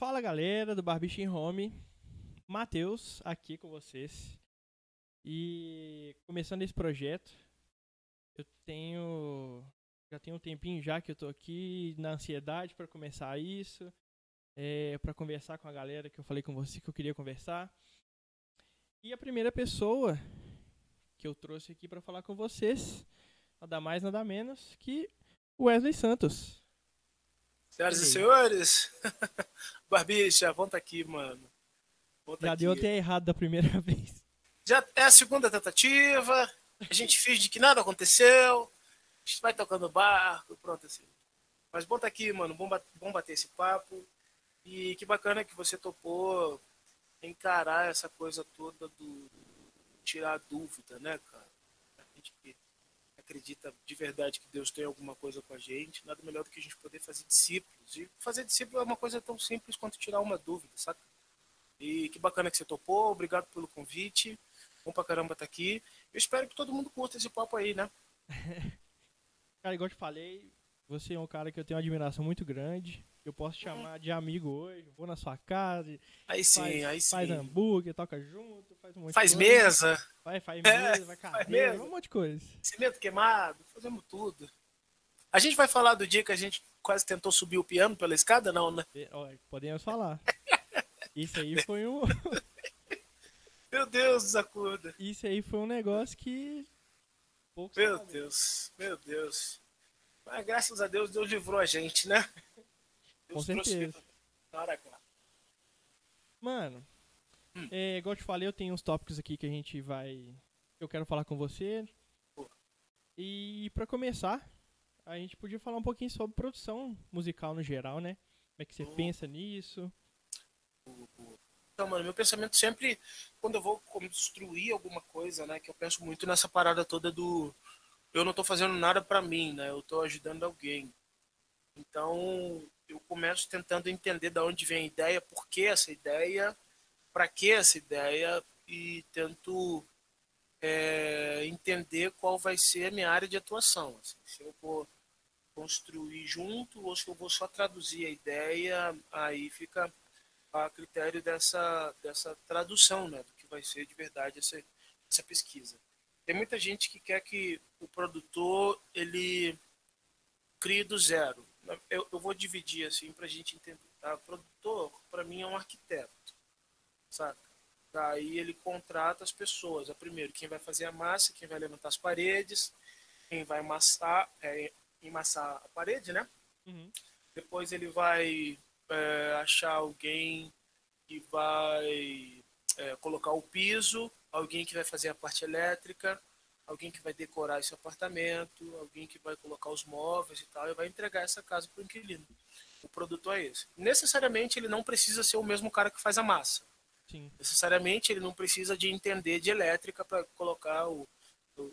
Fala galera do Barbicha em Home, Matheus aqui com vocês. E começando esse projeto, eu tenho já tem um tempinho já que eu tô aqui na ansiedade para começar isso, é, para conversar com a galera que eu falei com você que eu queria conversar. E a primeira pessoa que eu trouxe aqui para falar com vocês, nada mais nada menos que Wesley Santos. Senhoras e senhores, Barbicha, volta aqui, mano. Volta Já aqui. deu até errado da primeira vez. Já é a segunda tentativa, a gente finge que nada aconteceu, a gente vai tocando barco, pronto assim. Mas bom tá aqui, mano, bom, bom bater esse papo. E que bacana que você topou encarar essa coisa toda do tirar dúvida, né, cara? A gente que acredita de verdade que Deus tem alguma coisa com a gente, nada melhor do que a gente poder fazer discípulos. E fazer discípulo é uma coisa tão simples quanto tirar uma dúvida, sabe? E que bacana que você topou, obrigado pelo convite. Bom pra caramba estar tá aqui. Eu espero que todo mundo curta esse papo aí, né? cara, igual eu te falei, você é um cara que eu tenho uma admiração muito grande. Eu posso te chamar de amigo hoje, vou na sua casa. Aí sim, faz, aí sim. Faz hambúrguer, toca junto, faz um monte faz de coisa. Mesa. Vai, faz é, mesa, vai cadeira, faz mesa. um monte de coisa. Cimento queimado, fazemos tudo. A gente vai falar do dia que a gente quase tentou subir o piano pela escada, não, né? Podemos falar. Isso aí foi um. Meu Deus, desacorda. Isso aí foi um negócio que. Poucos meu Deus, meu Deus. Mas graças a Deus, Deus livrou a gente, né? Com certeza. Mano, hum. é, igual eu te falei, eu tenho uns tópicos aqui que a gente vai. Eu quero falar com você. E para começar, a gente podia falar um pouquinho sobre produção musical no geral, né? Como é que você pensa nisso? Então, mano, meu pensamento sempre, quando eu vou construir alguma coisa, né? Que eu penso muito nessa parada toda do. Eu não tô fazendo nada para mim, né? Eu tô ajudando alguém. Então, eu começo tentando entender de onde vem a ideia, por que essa ideia, para que essa ideia, e tento é, entender qual vai ser a minha área de atuação. Assim, se eu vou construir junto ou se eu vou só traduzir a ideia, aí fica a critério dessa, dessa tradução, né, do que vai ser de verdade essa, essa pesquisa. Tem muita gente que quer que o produtor ele crie do zero eu, eu vou dividir assim para a gente entender. Tá? O produtor, para mim, é um arquiteto, saca? Daí ele contrata as pessoas. É primeiro quem vai fazer a massa, quem vai levantar as paredes, quem vai amassar, é, emassar a parede, né? Uhum. Depois ele vai é, achar alguém que vai é, colocar o piso, alguém que vai fazer a parte elétrica, alguém que vai decorar esse apartamento, alguém que vai colocar os móveis e tal, e vai entregar essa casa para o inquilino. O produto é esse. Necessariamente ele não precisa ser o mesmo cara que faz a massa. Sim. Necessariamente ele não precisa de entender de elétrica para colocar o,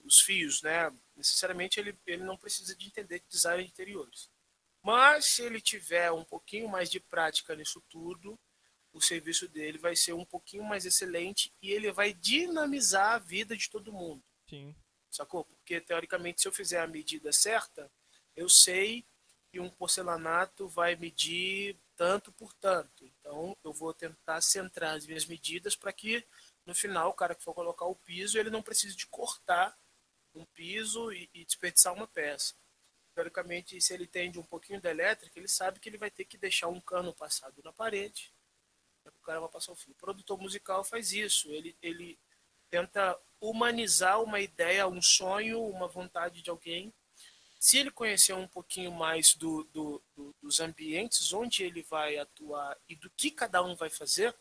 os fios, né? Necessariamente ele, ele não precisa de entender de design de interiores. Mas se ele tiver um pouquinho mais de prática nisso tudo, o serviço dele vai ser um pouquinho mais excelente e ele vai dinamizar a vida de todo mundo. Sim sacou? Porque, teoricamente, se eu fizer a medida certa, eu sei que um porcelanato vai medir tanto por tanto. Então, eu vou tentar centrar as minhas medidas para que, no final, o cara que for colocar o piso, ele não precise de cortar um piso e, e desperdiçar uma peça. Teoricamente, se ele entende um pouquinho da elétrica, ele sabe que ele vai ter que deixar um cano passado na parede, o cara vai passar o fio. O produtor musical faz isso, ele, ele tenta humanizar uma ideia, um sonho, uma vontade de alguém. Se ele conhecer um pouquinho mais do, do, do, dos ambientes onde ele vai atuar e do que cada um vai fazer,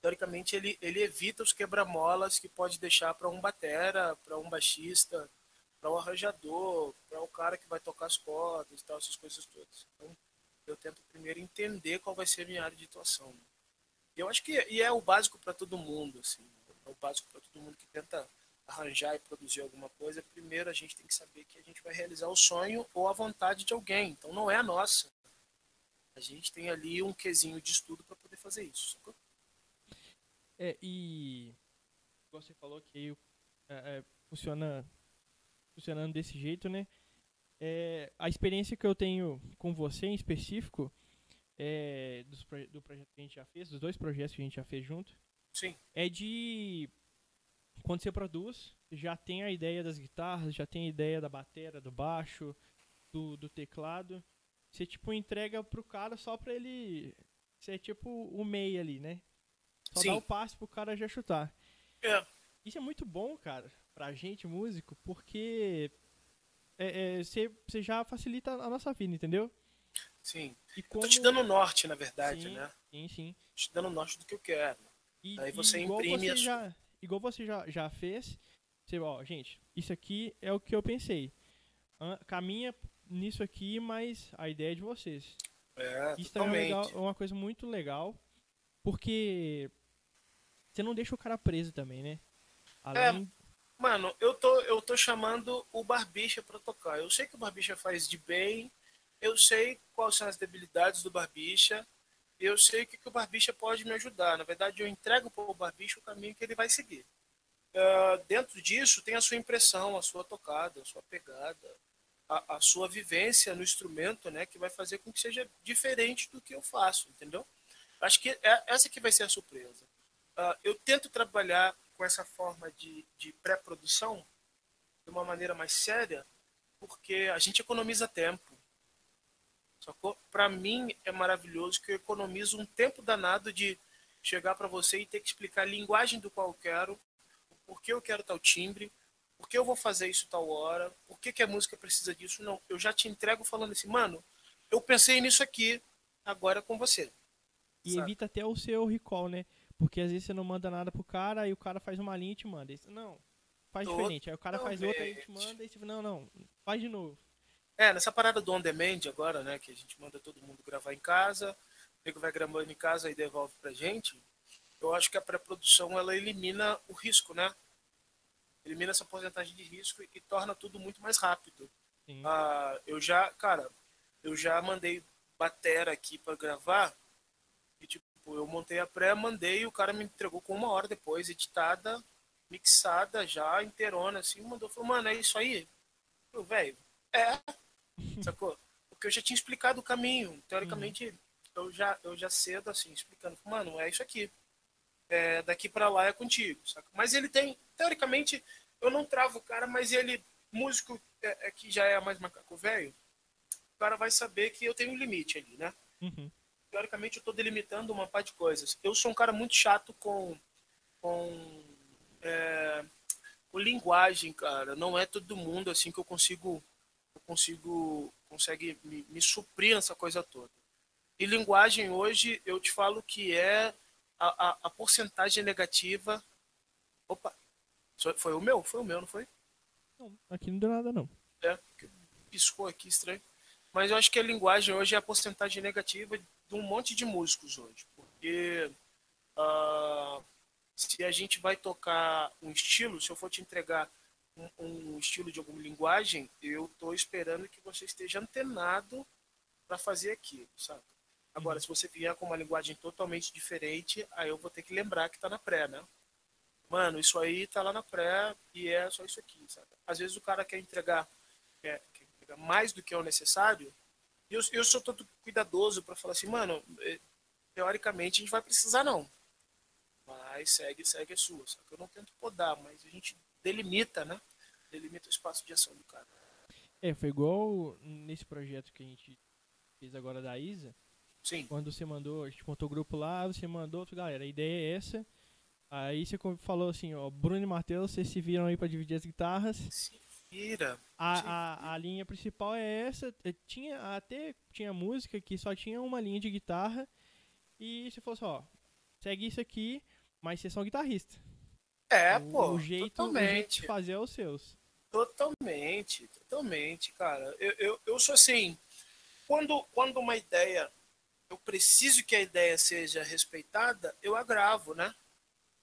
teoricamente ele, ele evita os quebra-molas que pode deixar para um batera, para um baixista, para um arranjador, para o cara que vai tocar as cordas e tal, essas coisas todas. Então, eu tento primeiro entender qual vai ser a minha área de atuação. Eu acho que e é o básico para todo mundo, assim é o básico para todo mundo que tenta arranjar e produzir alguma coisa, primeiro a gente tem que saber que a gente vai realizar o sonho ou a vontade de alguém. Então não é a nossa. A gente tem ali um quesinho de estudo para poder fazer isso. Sacou? É, e você falou que é, é, funciona funcionando desse jeito, né? É, a experiência que eu tenho com você em específico é, do projeto que a gente já fez, dos dois projetos que a gente já fez junto, Sim. é de quando você produz, já tem a ideia das guitarras, já tem a ideia da bateria, do baixo, do, do teclado. Você tipo entrega pro cara só pra ele ser tipo o meio ali, né? Só Sim. dá o passe pro cara já chutar. É. Isso é muito bom, cara, pra gente, músico, porque é, é, você, você já facilita a nossa vida, entendeu? Sim. E Eu como... tô te dando norte, na verdade, sim, né? Sim, sim. Tô te dando norte do que eu quero. E, Aí você e igual imprime você a sua- já, igual você já, já fez, você, ó, gente, isso aqui é o que eu pensei. Caminha nisso aqui, mas a ideia é de vocês. É, Isso também é, totalmente. legal, é uma coisa muito legal, porque você não deixa o cara preso também, né? É, Além, Mano, eu tô, eu tô chamando o Barbicha pra tocar. Eu sei que o Barbicha faz de bem, eu sei quais são as debilidades do Barbicha, eu sei o que, que o Barbicha pode me ajudar. Na verdade, eu entrego pro Barbicha o caminho que ele vai seguir. Ah, dentro disso, tem a sua impressão, a sua tocada, a sua pegada, a, a sua vivência no instrumento, né, que vai fazer com que seja diferente do que eu faço, entendeu? Acho que é, essa que vai ser a surpresa. Ah, eu tento trabalhar com essa forma de, de pré-produção de uma maneira mais séria, porque a gente economiza tempo. Sacou? Para mim é maravilhoso que eu economizo um tempo danado de chegar para você e ter que explicar a linguagem do qual eu quero, por que eu quero tal timbre, por que eu vou fazer isso tal hora, por que, que a música precisa disso. Não, eu já te entrego falando assim, mano, eu pensei nisso aqui, agora é com você. e sabe? evita até o seu recall, né? Porque às vezes você não manda nada pro cara, aí o cara faz uma linha e te manda. Não, faz diferente. Aí o cara faz outra e te manda, e você não, não, faz de novo. É, nessa parada do on demand agora, né, que a gente manda todo mundo gravar em casa, o nego vai gravando em casa e devolve pra gente, eu acho que a pré-produção ela elimina o risco, né? Elimina essa porcentagem de risco e, e torna tudo muito mais rápido. Ah, eu já, cara, eu já mandei batera aqui pra gravar e tipo, eu montei a pré, mandei e o cara me entregou com uma hora depois, editada, mixada já, inteirona, assim, mandou, falou, mano, é isso aí? Eu, velho, é, sacou? Porque eu já tinha explicado o caminho, teoricamente, eu já, eu já cedo, assim, explicando, mano, é isso aqui. É, daqui pra lá é contigo, saca? Mas ele tem, teoricamente, eu não travo o cara, mas ele, músico é, é que já é mais macaco velho, o cara vai saber que eu tenho um limite ali, né? Uhum. teoricamente eu estou delimitando uma parte de coisas. Eu sou um cara muito chato com com, é, com linguagem, cara. Não é todo mundo assim que eu consigo consigo consegue me, me suprir nessa coisa toda. E linguagem hoje eu te falo que é a, a, a porcentagem negativa. Opa, foi o meu? Foi o meu, não foi? Não, aqui não deu nada, não. É, piscou aqui estranho. Mas eu acho que a linguagem hoje é a porcentagem negativa de um monte de músicos hoje. Porque ah, se a gente vai tocar um estilo, se eu for te entregar um, estilo de alguma linguagem, eu estou esperando que você esteja antenado para fazer aquilo, sabe? Agora, se você vier com uma linguagem totalmente diferente, aí eu vou ter que lembrar que está na pré, né? Mano, isso aí tá lá na pré e é só isso aqui, sabe? Às vezes o cara quer entregar, quer, quer entregar mais do que é o necessário, e eu, eu sou todo cuidadoso para falar assim, mano, eh, teoricamente a gente vai precisar não. Mas segue, segue a sua. Só que eu não tento podar, mas a gente delimita, né? Delimita o espaço de ação do cara. É, foi igual nesse projeto que a gente fez agora da Isa. Sim, Quando você mandou, a gente montou o grupo lá, você mandou, galera, a ideia é essa. Aí você falou assim, ó, Bruno e Matheus, vocês se viram aí pra dividir as guitarras. se vira. A, a, a linha principal é essa. eh, Tinha até tinha música que só tinha uma linha de guitarra. E você falou assim, ó, segue isso aqui, mas vocês são guitarristas. É, o, pô, o jeito, o jeito totalmente. de fazer é os seus. Totalmente, totalmente, cara. Eu, eu, eu sou assim, quando, quando uma ideia, eu preciso que a ideia seja respeitada, eu agravo, né?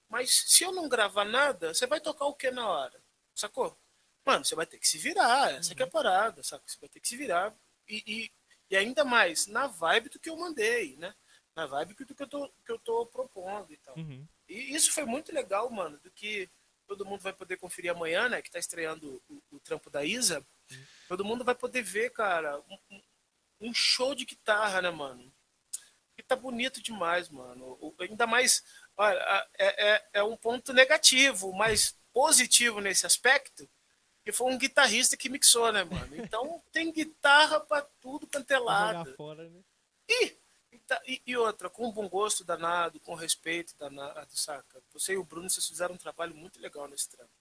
Mas se eu não gravar nada, você vai tocar o que na hora? Sacou? Mano, você vai ter que se virar, essa que é a parada, sabe? Você vai ter que se virar e, e, e ainda mais na vibe do que eu mandei, né? Na vibe do que eu tô, que eu tô propondo e tal. Uhum. E isso foi muito legal, mano, do que todo mundo vai poder conferir amanhã, né? Que tá estreando o, o trampo da Isa. Todo mundo vai poder ver, cara, um, um- show de guitarra, né, mano? tá bonito demais, mano. O, ainda mais, olha, é, é, é um ponto negativo, mas positivo nesse aspecto, que foi um guitarrista que mixou, né, mano? Então tem guitarra para tudo quanto é lado. Fora, né? e, e, e, outra, com bom gosto danado, com respeito danado, saca? Você e o Bruno, vocês fizeram um trabalho muito legal nesse trampo.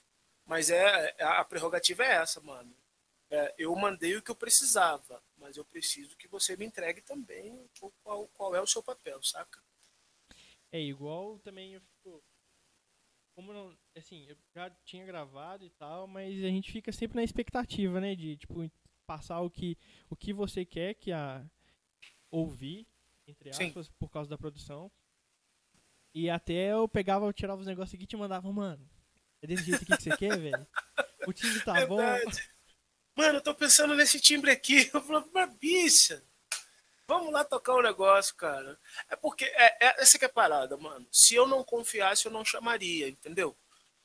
Mas é, é a prerrogativa é essa, mano. É, eu mandei o que eu precisava, mas eu preciso que você me entregue também qual, qual é o seu papel, saca? É igual também eu fico. Como não. Assim, eu já tinha gravado e tal, mas a gente fica sempre na expectativa, né? De, tipo, passar o que, o que você quer que a. ouvir, entre aspas, Sim. por causa da produção. E até eu pegava, eu tirava os negócios aqui e te mandava, mano. É desse jeito aqui que você quer, velho? O time tá Verdade. bom. Mano, eu tô pensando nesse timbre aqui. Eu falo, mas bicha, vamos lá tocar um negócio, cara. É porque, é, é, essa que é a parada, mano. Se eu não confiasse, eu não chamaria, entendeu?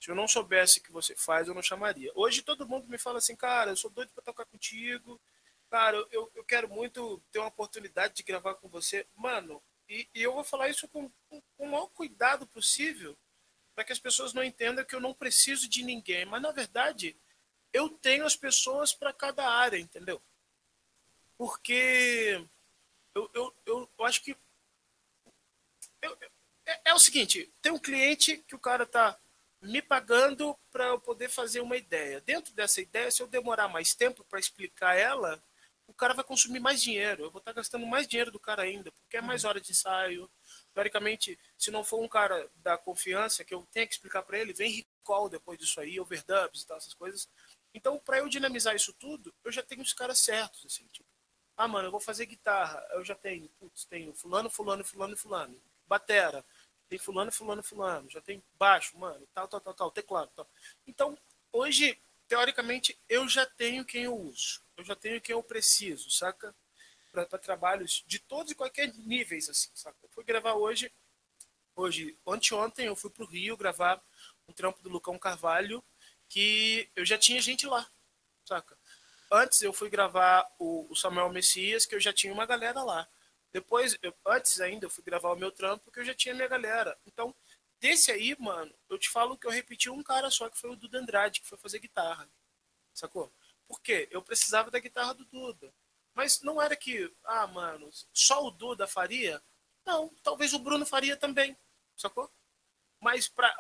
Se eu não soubesse o que você faz, eu não chamaria. Hoje todo mundo me fala assim, cara, eu sou doido pra tocar contigo. Cara, eu, eu quero muito ter uma oportunidade de gravar com você. Mano, e, e eu vou falar isso com, com, com o maior cuidado possível, para que as pessoas não entendam que eu não preciso de ninguém. Mas, na verdade, eu tenho as pessoas para cada área, entendeu? Porque eu, eu, eu, eu acho que. Eu, é, é, o seguinte: tem um cliente que o cara tá me pagando para eu poder fazer uma ideia. Dentro dessa ideia, se eu demorar mais tempo para explicar ela, o cara vai consumir mais dinheiro. Eu vou estar gastando mais dinheiro do cara ainda, porque é mais uhum. hora de ensaio. Teoricamente, se não for um cara da confiança que eu tenha que explicar para ele, vem recall depois disso aí, overdubs e tal, essas coisas. Então, para eu dinamizar isso tudo, eu já tenho os caras certos, assim, tipo, ah, mano, eu vou fazer guitarra, eu já tenho, putz, tenho fulano, fulano, fulano, fulano, batera, tem fulano, fulano, fulano, já tem baixo, mano, tal, tal, tal, tal, teclado, tal. Então, hoje, teoricamente, eu já tenho quem eu uso, eu já tenho quem eu preciso, saca? Para trabalhos de todos e qualquer níveis, assim, saca? Eu fui gravar hoje, hoje, anteontem eu fui pro Rio gravar um trampo do Lucão Carvalho, que eu já tinha gente lá, saca? Antes eu fui gravar o, o Samuel Messias, que eu já tinha uma galera lá. Depois, eu, antes ainda, eu fui gravar o meu trampo, que eu já tinha minha galera. Então, desse aí, mano, eu te falo que eu repeti um cara só, que foi o Duda Andrade, que foi fazer guitarra. Sacou? Por quê? Eu precisava da guitarra do Duda. Mas não era que, ah, mano, só o Duda faria? Não, talvez o Bruno faria também. Sacou? Mas para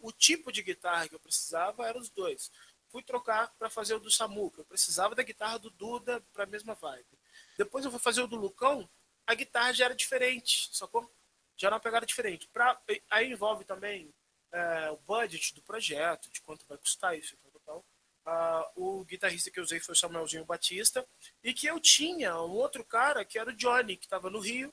o tipo de guitarra que eu precisava eram os dois. Fui trocar para fazer o do Samuca. Eu precisava da guitarra do Duda para a mesma vibe. Depois eu fui fazer o do Lucão, a guitarra já era diferente, sacou? Já era uma pegada diferente. Pra, aí envolve também é, o budget do projeto, de quanto vai custar isso e tal, tal. Ah, o guitarrista que eu usei foi o Samuelzinho Batista. E que eu tinha um outro cara, que era o Johnny, que estava no Rio,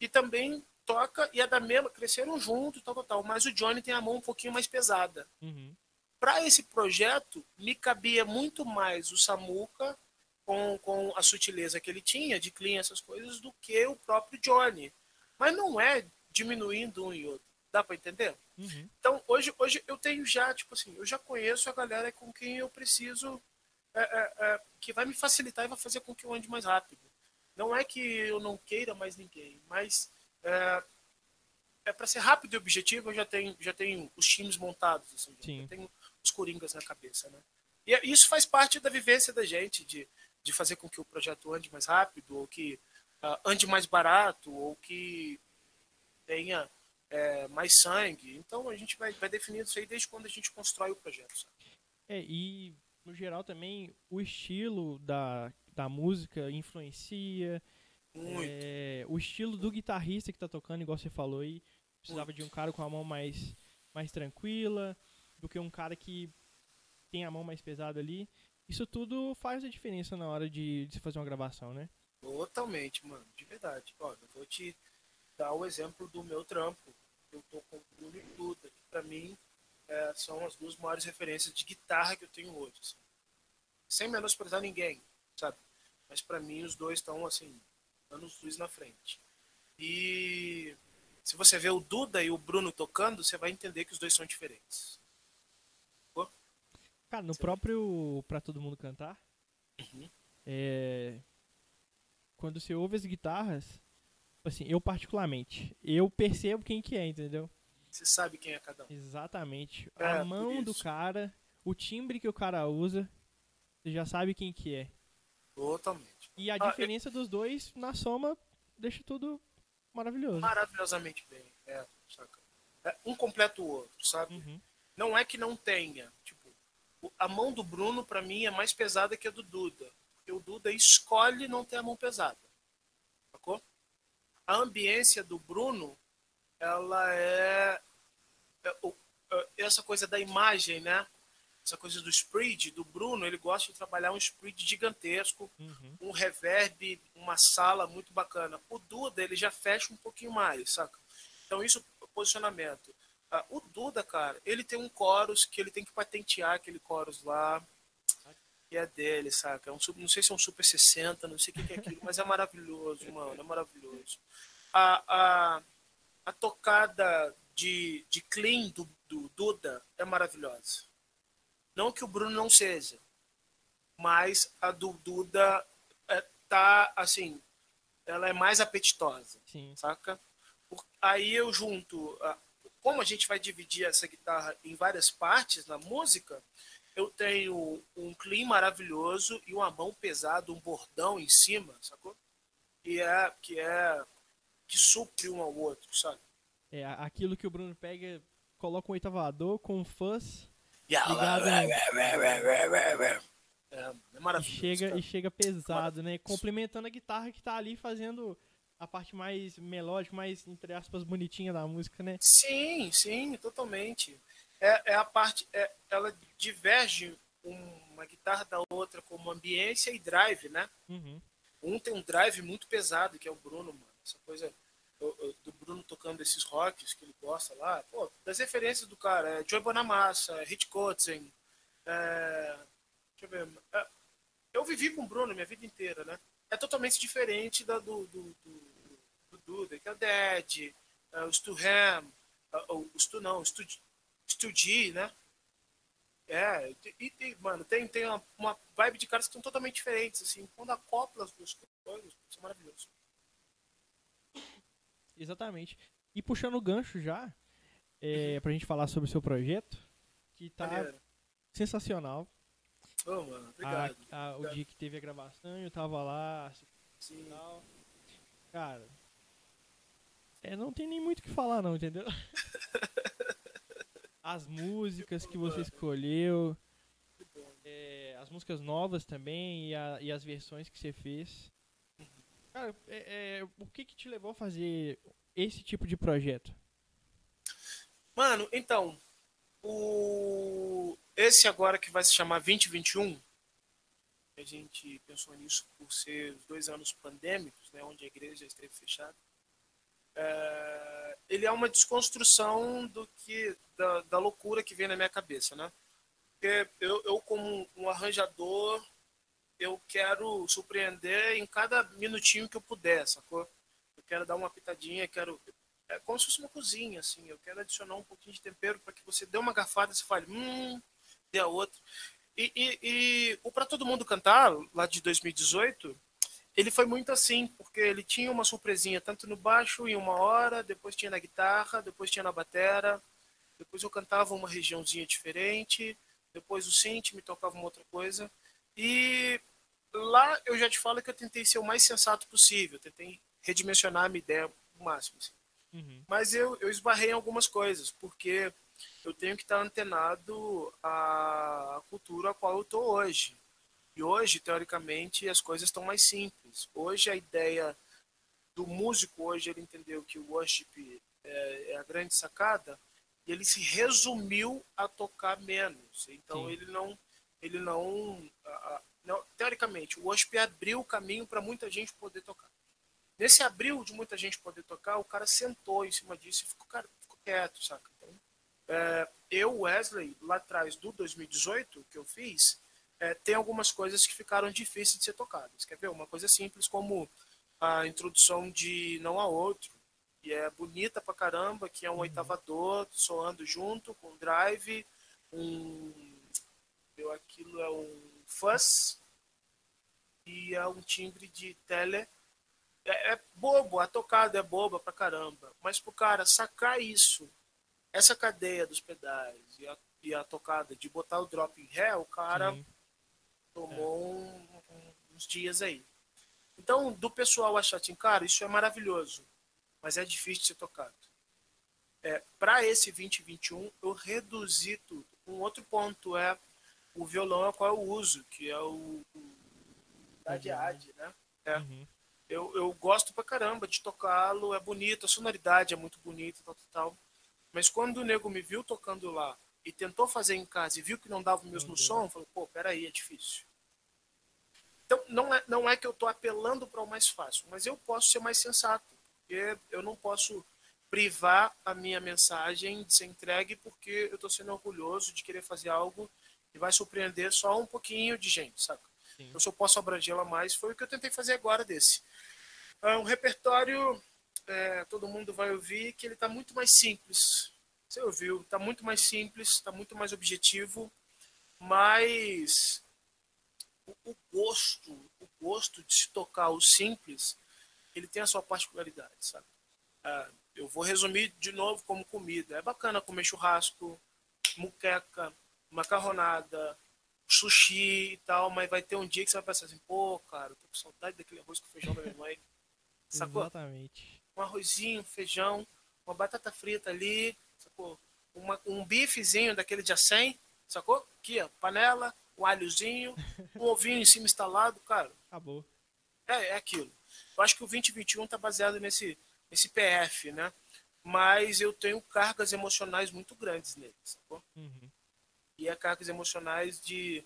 e também toca e é da mesma, cresceram junto, tal, tal, tal. Mas o Johnny tem a mão um pouquinho mais pesada. Uhum. Para esse projeto, me cabia muito mais o Samuca com, com a sutileza que ele tinha de clean, essas coisas, do que o próprio Johnny. Mas não é diminuindo um e outro. Dá para entender? Uhum. Então, hoje, hoje eu tenho já, tipo assim, eu já conheço a galera com quem eu preciso, é, é, é, que vai me facilitar e vai fazer com que eu ande mais rápido. Não é que eu não queira mais ninguém, mas é, é para ser rápido e objetivo, eu já tenho, já tenho os times montados, assim, já tenho os coringas na cabeça, né? E isso faz parte da vivência da gente, de, de fazer com que o projeto ande mais rápido, ou que uh, ande mais barato, ou que tenha é, mais sangue. Então a gente vai, vai definindo isso aí desde quando a gente constrói o projeto. Sabe? É, e no geral também o estilo da, da música influencia, é, o estilo do guitarrista que tá tocando, igual você falou aí, precisava Muito. de um cara com a mão mais, mais tranquila, do que um cara que tem a mão mais pesada ali. Isso tudo faz a diferença na hora de, de se fazer uma gravação, né? Totalmente, mano, de verdade. Olha, eu vou te dar o exemplo do meu trampo. Eu tô com o Bruno Duda, que pra mim é, são as duas maiores referências de guitarra que eu tenho hoje. Assim. Sem menosprezar ninguém, sabe? Mas para mim os dois estão assim anos luz na frente. E se você vê o Duda e o Bruno tocando, você vai entender que os dois são diferentes. Pô? Cara, no você próprio Pra Todo Mundo Cantar, uhum. é... quando você ouve as guitarras, assim, eu particularmente, eu percebo quem que é, entendeu? Você sabe quem é cada um. Exatamente. É, a mão do cara, o timbre que o cara usa, você já sabe quem que é. Totalmente. E a Ah, eu- diferença dos dois, na soma, deixa tudo maravilhoso. Maravilhosamente bem. É, saca? É, um completa o outro, sabe? Uhum. Não é que não tenha. Tipo, a mão do Bruno, pra mim, é mais pesada que a do Duda. Porque o Duda escolhe não ter a mão pesada. Sacou? A ambiência do Bruno, ela é essa coisa da imagem, né? Essa coisa do spread do Bruno, ele gosta de trabalhar um spread gigantesco, Uhum. um reverb, uma sala muito bacana. O Duda, ele já fecha um pouquinho mais, saca? Então, isso é o posicionamento. Ah, o Duda, cara, ele tem um chorus que ele tem que patentear aquele chorus lá, que é dele, saca? É um, não sei se é um Super 60, não sei o que que é aquilo, mas é maravilhoso, mano, é maravilhoso. A, a, a tocada de, de clean do, do Duda é maravilhosa. Não que o Bruno não seja, mas a do Duda é, tá, assim, ela é mais apetitosa, Sim. saca? Aí eu junto, como a gente vai dividir essa guitarra em várias partes na música, eu tenho um clean maravilhoso e uma mão pesada, um bordão em cima, sacou? Que é, que é, que supre um ao outro, sabe? É aquilo que o Bruno pega, coloca um oitavador com um fuzz ligado É, chega, cara. e chega pesado, né? Complementando a guitarra que tá ali fazendo a parte mais melódica, mais, entre aspas, bonitinha da música, né? Sim, sim, totalmente. É, é a parte, é, ela diverge uma guitarra da outra como ambiência e drive, né? Uhum. Um tem um drive muito pesado, que é o Bruno, mano. Essa coisa do Bruno tocando esses rocks que ele gosta lá. Pô, das referências do cara, é Joey Bonamassa, Hit Kotzen, é, deixa eu ver. é, eu vivi com o Bruno minha vida inteira, né? É totalmente diferente da do, do, do, do Duda, que é o Dead, é, o Stu Ham, é, o o Stu não, o Stu, Stu G, né? É, e, e, mano, tem, tem uma, uma vibe de caras que são totalmente diferentes, assim. Quando acopla as duas coisas, isso é maravilhoso. Exatamente. E puxando o gancho já, é, pra gente falar sobre o seu projeto, que tá Maneiro. sensacional. Ô, mano, A- obrigado. a- o Obrigado. dia que teve a gravação, eu tava lá, Sim. tal. Cara, é, não tem nem muito o que falar não, entendeu? As músicas que você escolheu, Que bom. é, as músicas novas também e, a- e as versões que você fez. Cara, é- é, o que que te levou a fazer esse tipo de projeto? Mano, então, o... esse agora que vai se chamar 2021, a gente pensou nisso por ser os dois anos pandêmicos, né, onde a igreja esteve fechada. É, Ele é uma desconstrução do que da, da loucura que vem na minha cabeça, né? Porque eu, eu como um arranjador, eu quero surpreender em cada minutinho que eu puder, sacou? Eu quero dar uma pitadinha, quero é como se fosse uma cozinha, assim. Eu quero adicionar um pouquinho de tempero para que você dê uma garfada e fale, hum, dê a outra. E, e, e o Pra Todo Mundo Cantar, lá de 2018, ele foi muito assim, porque ele tinha uma surpresinha tanto no baixo em uma hora, depois tinha na guitarra, depois tinha na batera, depois eu cantava uma regiãozinha diferente, depois o synth me tocava uma outra coisa. E lá eu já te falo que eu tentei ser o mais sensato possível, tentei redimensionar a minha ideia o máximo. assim Uhum. mas eu, eu esbarrei em algumas coisas, porque eu tenho que estar antenado à cultura a qual eu estou hoje. E hoje, teoricamente, as coisas estão mais simples. Hoje, a ideia do músico, hoje, ele entendeu que o worship é, é a grande sacada, e ele se resumiu a tocar menos. Então, Sim. ele não... Ele não, a- a- não teoricamente, o worship abriu o caminho para muita gente poder tocar. Nesse abril de muita gente poder tocar, o cara sentou em cima disso e ficou, cara, ficou quieto, saca? Então, é, eu, Wesley, lá atrás do 2018, que eu fiz, é, tem algumas coisas que ficaram difíceis de ser tocadas. Quer ver? Uma coisa simples como a introdução de Não Há Outro, que é bonita pra caramba, que é um oitavador soando junto com drive, um... Eu, aquilo é um fuzz e é um timbre de tele é, é bobo, a tocada é boba pra caramba. Mas pro cara sacar isso, essa cadeia dos pedais e a, e a tocada de botar o drop em ré, o cara Sim. tomou é. um, um, uns dias aí. Então, do pessoal achar assim, cara, isso é maravilhoso, mas é difícil de ser tocado. É, para esse 2021, eu reduzi tudo. Um outro ponto é o violão é qual eu uso, que é o, da Diad, né? É. Uhum eu, eu gosto pra caramba de tocá-lo, é bonito, a sonoridade é muito bonita, tal, tal. Mas quando o nego me viu tocando lá e tentou fazer em casa e viu que não dava o mesmo uhum. som, falou, pô, peraí, é difícil. Então, não é, não é que eu tô apelando para o mais fácil, mas eu posso ser mais sensato, porque eu não posso privar a minha mensagem de ser entregue porque eu tô sendo orgulhoso de querer fazer algo que vai surpreender só um pouquinho de gente, sabe? Sim. Então, eu posso abrangê-la mais, foi o que eu tentei fazer agora desse. É um repertório, é, todo mundo vai ouvir, que ele está muito mais simples. Você ouviu? Está muito mais simples, está muito mais objetivo, mas o, o, gosto, o gosto de se tocar o simples, ele tem a sua particularidade, sabe? É, eu vou resumir de novo como comida. É bacana comer churrasco, muqueca, macarronada, sushi e tal, mas vai ter um dia que você vai pensar assim, pô, cara, tô com saudade daquele arroz com feijão da minha mãe. Sacou? Exatamente. Um arrozinho, feijão, uma batata frita ali, sacou? Uma, um bifezinho daquele de 100, sacou? Aqui, ó, panela, um alhozinho, um ovinho em cima instalado, cara. Acabou. É, é aquilo. Eu acho que o 2021 tá baseado nesse, nesse PF, né? Mas eu tenho cargas emocionais muito grandes nele, sacou? Uhum e é cargas emocionais de,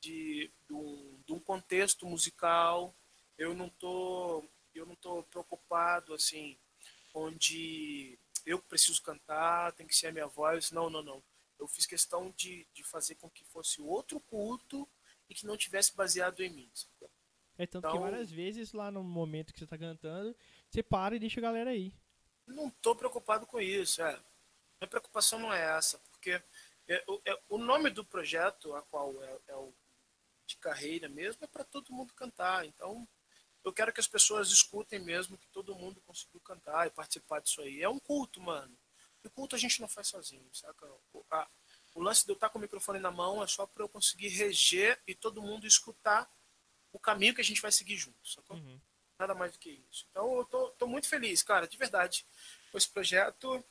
de, de, um, de um contexto musical. Eu não tô eu não tô preocupado assim onde eu preciso cantar, tem que ser a minha voz. Não, não, não. Eu fiz questão de, de fazer com que fosse outro culto e que não tivesse baseado em mim. É tanto então, que várias vezes lá no momento que você está cantando, você para e deixa a galera aí. Não tô preocupado com isso, é. Minha preocupação não é essa, porque o, é, o nome do projeto, a qual é, é o de carreira mesmo, é para todo mundo cantar. Então, eu quero que as pessoas escutem mesmo que todo mundo conseguiu cantar e participar disso aí. É um culto, mano. E culto a gente não faz sozinho, saca? O, lance de eu estar com o microfone na mão é só para eu conseguir reger e todo mundo escutar o caminho que a gente vai seguir juntos, sacou? Uhum. Nada mais do que isso. Então, eu tô, tô muito feliz, cara, de verdade, com esse projeto.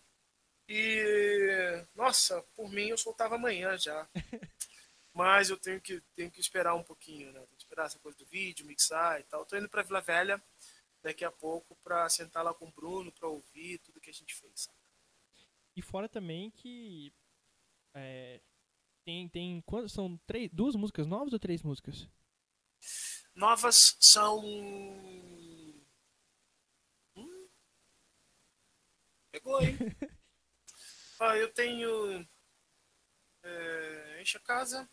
E, nossa, por mim eu soltava amanhã já. Mas eu tenho que, tenho que esperar um pouquinho, né? Tenho que esperar essa coisa do vídeo, mixar e tal. Tô indo pra Vila Velha daqui a pouco pra sentar lá com o Bruno, pra ouvir tudo que a gente fez. E fora também que. É, tem. tem quantos, são três, duas músicas novas ou três músicas? Novas são. Hum? Pegou, hein? Ah, eu tenho é, Enche a Casa,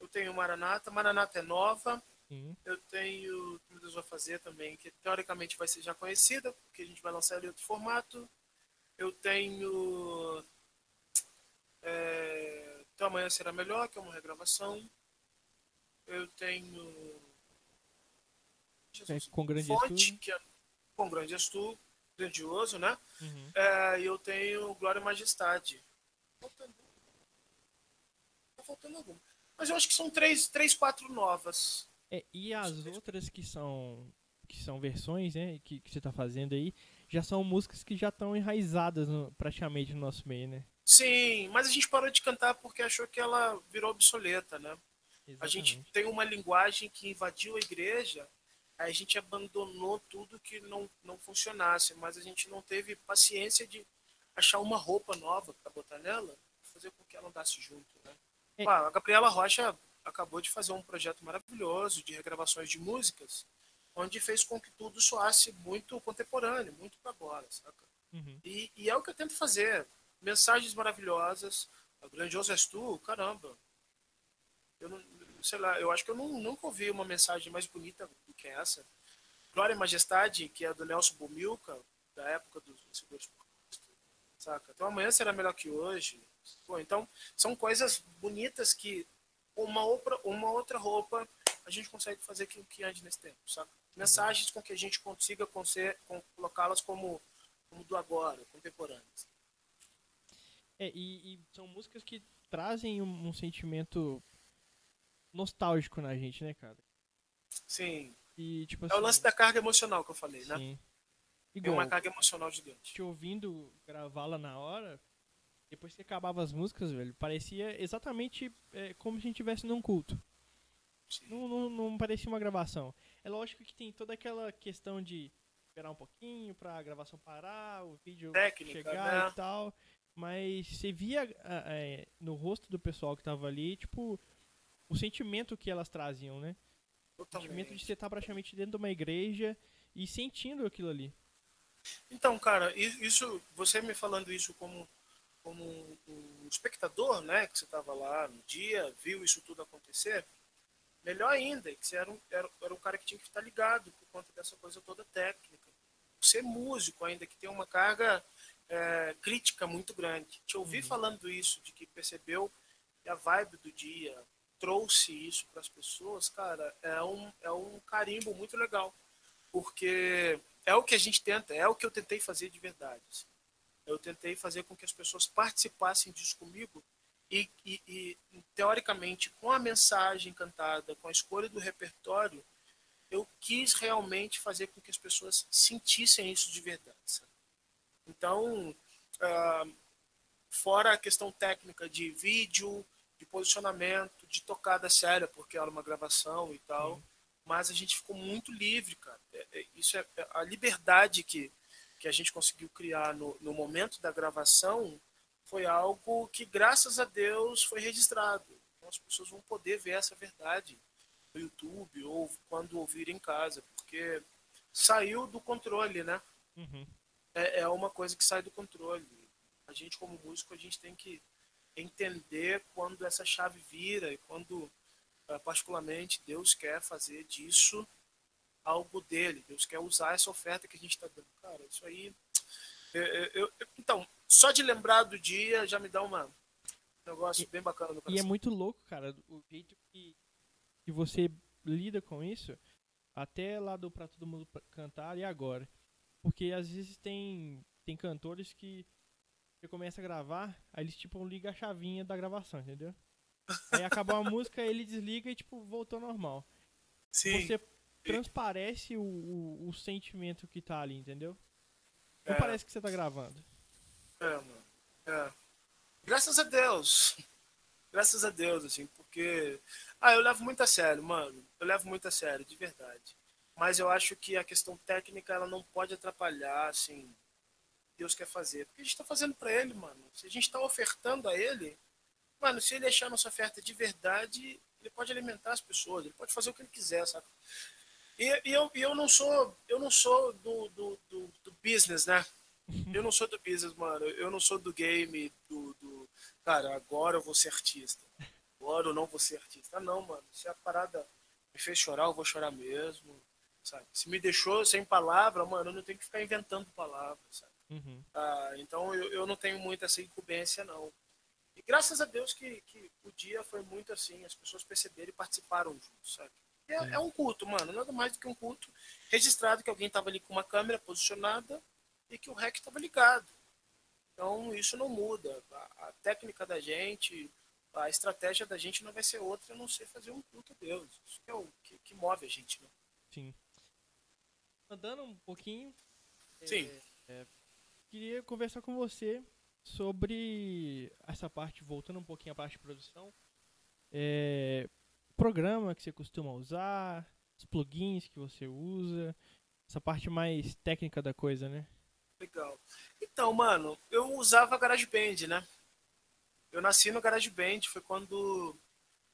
eu tenho Maranata, Maranata é nova, Sim. eu tenho que Deus vai fazer também, que teoricamente vai ser já conhecida, porque a gente vai lançar em outro formato. Eu tenho é, Então Amanhã Será Melhor, que é uma regravação. Eu tenho Jesus, é, com grande Fonte, que é, com grande estudo grandioso, né? Uhum. É, eu tenho Glória e Majestade. Faltando. Tá faltando alguma. Mas eu acho que são três, três quatro novas. É, e as outras que são que são versões, né, que, que você tá fazendo aí, já são músicas que já estão enraizadas no, praticamente no nosso meio, né? Sim, mas a gente parou de cantar porque achou que ela virou obsoleta, né? Exatamente. A gente tem uma linguagem que invadiu a igreja a gente abandonou tudo que não, não funcionasse, mas a gente não teve paciência de achar uma roupa nova para botar nela, fazer com que ela andasse junto, né? É. a Gabriela Rocha acabou de fazer um projeto maravilhoso de regravações de músicas, onde fez com que tudo soasse muito contemporâneo, muito para agora, saca? Uhum. E, e, é o que eu tento fazer. Mensagens maravilhosas. A Grandioso És Tu, caramba. Eu não, sei lá, eu acho que eu não, nunca ouvi uma mensagem mais bonita do que essa. Glória e Majestade, que é do Nelson Bomilca, da época dos vencedores por Cristo, saca? Então amanhã será melhor que hoje. Pô, então, são coisas bonitas que uma outra, uma outra roupa a gente consegue fazer que, que ande nesse tempo, saca? mensagens com que a gente consiga colocá-las como, como do agora, contemporâneas. É, e, e, são músicas que trazem um, um, sentimento nostálgico na gente, né, cara? Sim. E, tipo, assim, é o lance assim, da carga emocional que eu falei, né? sim. né? Igual, Tem uma carga emocional gigante. Te ouvindo gravá-la na hora, depois que acabava as músicas, velho, parecia exatamente é, como se a gente estivesse num culto. Não, não, não, parecia uma gravação. É lógico que tem toda aquela questão de esperar um pouquinho pra gravação parar, o vídeo Técnica, chegar né? e tal. Mas você via é, no rosto do pessoal que tava ali, tipo, o sentimento que elas traziam, né? Totalmente. O sentimento de você estar praticamente dentro de uma igreja e sentindo aquilo ali. Então, cara, isso, você me falando isso como, como um espectador, né, que você estava lá no dia, viu isso tudo acontecer, melhor ainda, que você era um, era, era um cara que tinha que estar ligado por conta dessa coisa toda técnica. Ser músico ainda, que tem uma carga é, crítica muito grande. Te ouvir uhum. falando isso, de que percebeu a vibe do dia trouxe isso para as pessoas, cara, é um, é um carimbo muito legal. Porque é o que a gente tenta, é o que eu tentei fazer de verdade. Assim. Eu tentei fazer com que as pessoas participassem disso comigo e, e, e, teoricamente, com a mensagem cantada, com a escolha do repertório, eu quis realmente fazer com que as pessoas sentissem isso de verdade. Sabe? Então, uh, fora a questão técnica de vídeo, de posicionamento, de tocada séria, porque era uma gravação e tal. Sim mas a gente ficou muito livre, cara. É, é, isso é, é a liberdade que, que a gente conseguiu criar no, no momento da gravação foi algo que, graças a Deus, foi registrado. Então as pessoas vão poder ver essa verdade no YouTube ou quando ouvir em casa, porque saiu do controle, né? Uhum. É, é uma coisa que sai do controle. A gente, como músico, a gente tem que entender quando essa chave vira e quando ah, particularmente, Deus quer fazer disso algo dele. Deus quer usar essa oferta que a gente está dando. Cara, isso aí. Eu, eu, eu, então, só de lembrar do dia já me dá uma, um negócio e, bem bacana no coração. E é muito louco, cara, o jeito que, que você lida com isso, até lá do Pra Todo Mundo Cantar e agora. Porque às vezes tem, tem cantores que você começa a gravar, aí eles tipo ligam a chavinha da gravação, entendeu? Aí acabou a música, ele desliga e, tipo, voltou normal. Sim. Você transparece o, o, o sentimento que tá ali, entendeu? Não é. parece que você tá gravando. É, mano. É. Graças a Deus. Graças a Deus, assim, porque. Ah, eu levo muito a sério, mano. Eu levo muito a sério, de verdade. Mas eu acho que a questão técnica, ela não pode atrapalhar, assim, Deus quer fazer. Porque a gente tá fazendo para ele, mano. Se a gente tá ofertando a ele, Mano, se ele achar nossa oferta de verdade, ele pode alimentar as pessoas, ele pode fazer o que ele quiser, sabe? E, e eu, e eu não sou, eu não sou do, do, do, do, business, né? Eu não sou do business, mano. Eu não sou do game, do, do. Cara, agora eu vou ser artista. Agora eu não vou ser artista. Ah, não, mano. Se a parada me fez chorar, eu vou chorar mesmo. Sabe? Se me deixou sem palavra, mano, eu não tenho que ficar inventando palavras, sabe? Uhum. Ah, então eu, eu não tenho muito essa incumbência, não. E graças a Deus que, que o dia foi muito assim, as pessoas perceberam e participaram juntos, sabe? É, é, um culto, mano, nada mais do que um culto registrado que alguém estava ali com uma câmera posicionada e que o REC estava ligado. Então isso não muda. A, a, técnica da gente, a estratégia da gente não vai ser outra a não ser fazer um culto a Deus. Isso que é o que, que move a gente, né? Sim. Andando um pouquinho. Sim. É, é, queria conversar com você sobre essa parte, voltando um pouquinho à parte de produção, é, programa que você costuma usar, os plugins que você usa, essa parte mais técnica da coisa, né? Legal. Então, mano, eu usava GarageBand, né? Eu nasci no GarageBand, foi quando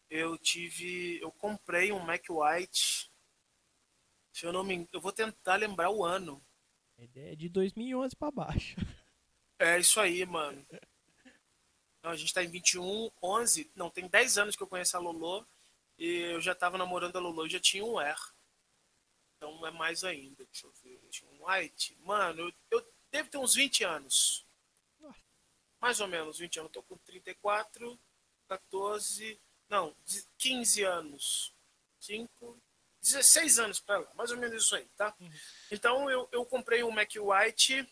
eu tive, eu comprei um Mac White. Se eu não me, eu vou tentar lembrar o ano. Ideia é de 2011 para baixo. É isso aí, mano. Então, a gente tá em 21, 11. Não, tem 10 anos que eu conheço a Lolo. E eu já tava namorando a Lolo e já tinha um Air. Então é mais ainda. Deixa eu ver. Tinha um White. Mano, eu, eu devo ter uns 20 anos. Mais ou menos 20 anos. Eu tô com 34, 14. Não, 15 anos. 5, 16 anos para lá, mais ou menos isso aí, tá? Uhum. Então eu, eu comprei um Mac White,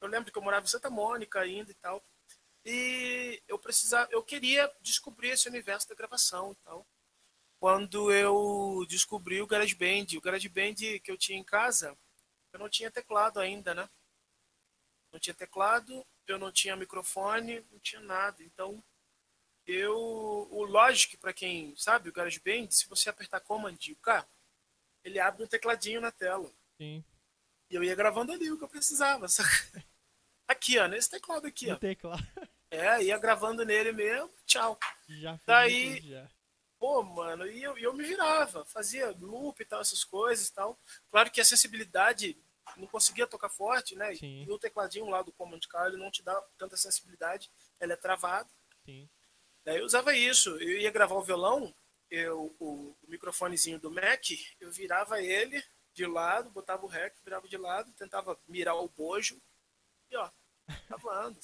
eu lembro que eu morava em Santa Mônica ainda e tal, e eu precisava, eu queria descobrir esse universo da gravação e tal. Quando eu descobri o GarageBand, o GarageBand que eu tinha em casa, eu não tinha teclado ainda, né? Não tinha teclado, eu não tinha microfone, não tinha nada. Então, eu o Logic, para quem sabe, o GarageBand, se você apertar Command o K, ele abre um tecladinho na tela. Sim. E eu ia gravando ali o que eu precisava. Aqui, ó, nesse teclado aqui, no ó. teclado. É, ia gravando nele mesmo, tchau. Já Daí, já. pô, mano, e eu, eu me virava, fazia loop e tal, essas coisas e tal. Claro que a sensibilidade não conseguia tocar forte, né? Sim. E o tecladinho lá do Command Car, ele não te dá tanta sensibilidade, ele é travado. Sim. Daí eu usava isso, eu ia gravar o violão, eu, o, o microfonezinho do Mac, eu virava ele de lado, botava o rec, virava de lado, tentava mirar o bojo e ó, gravando.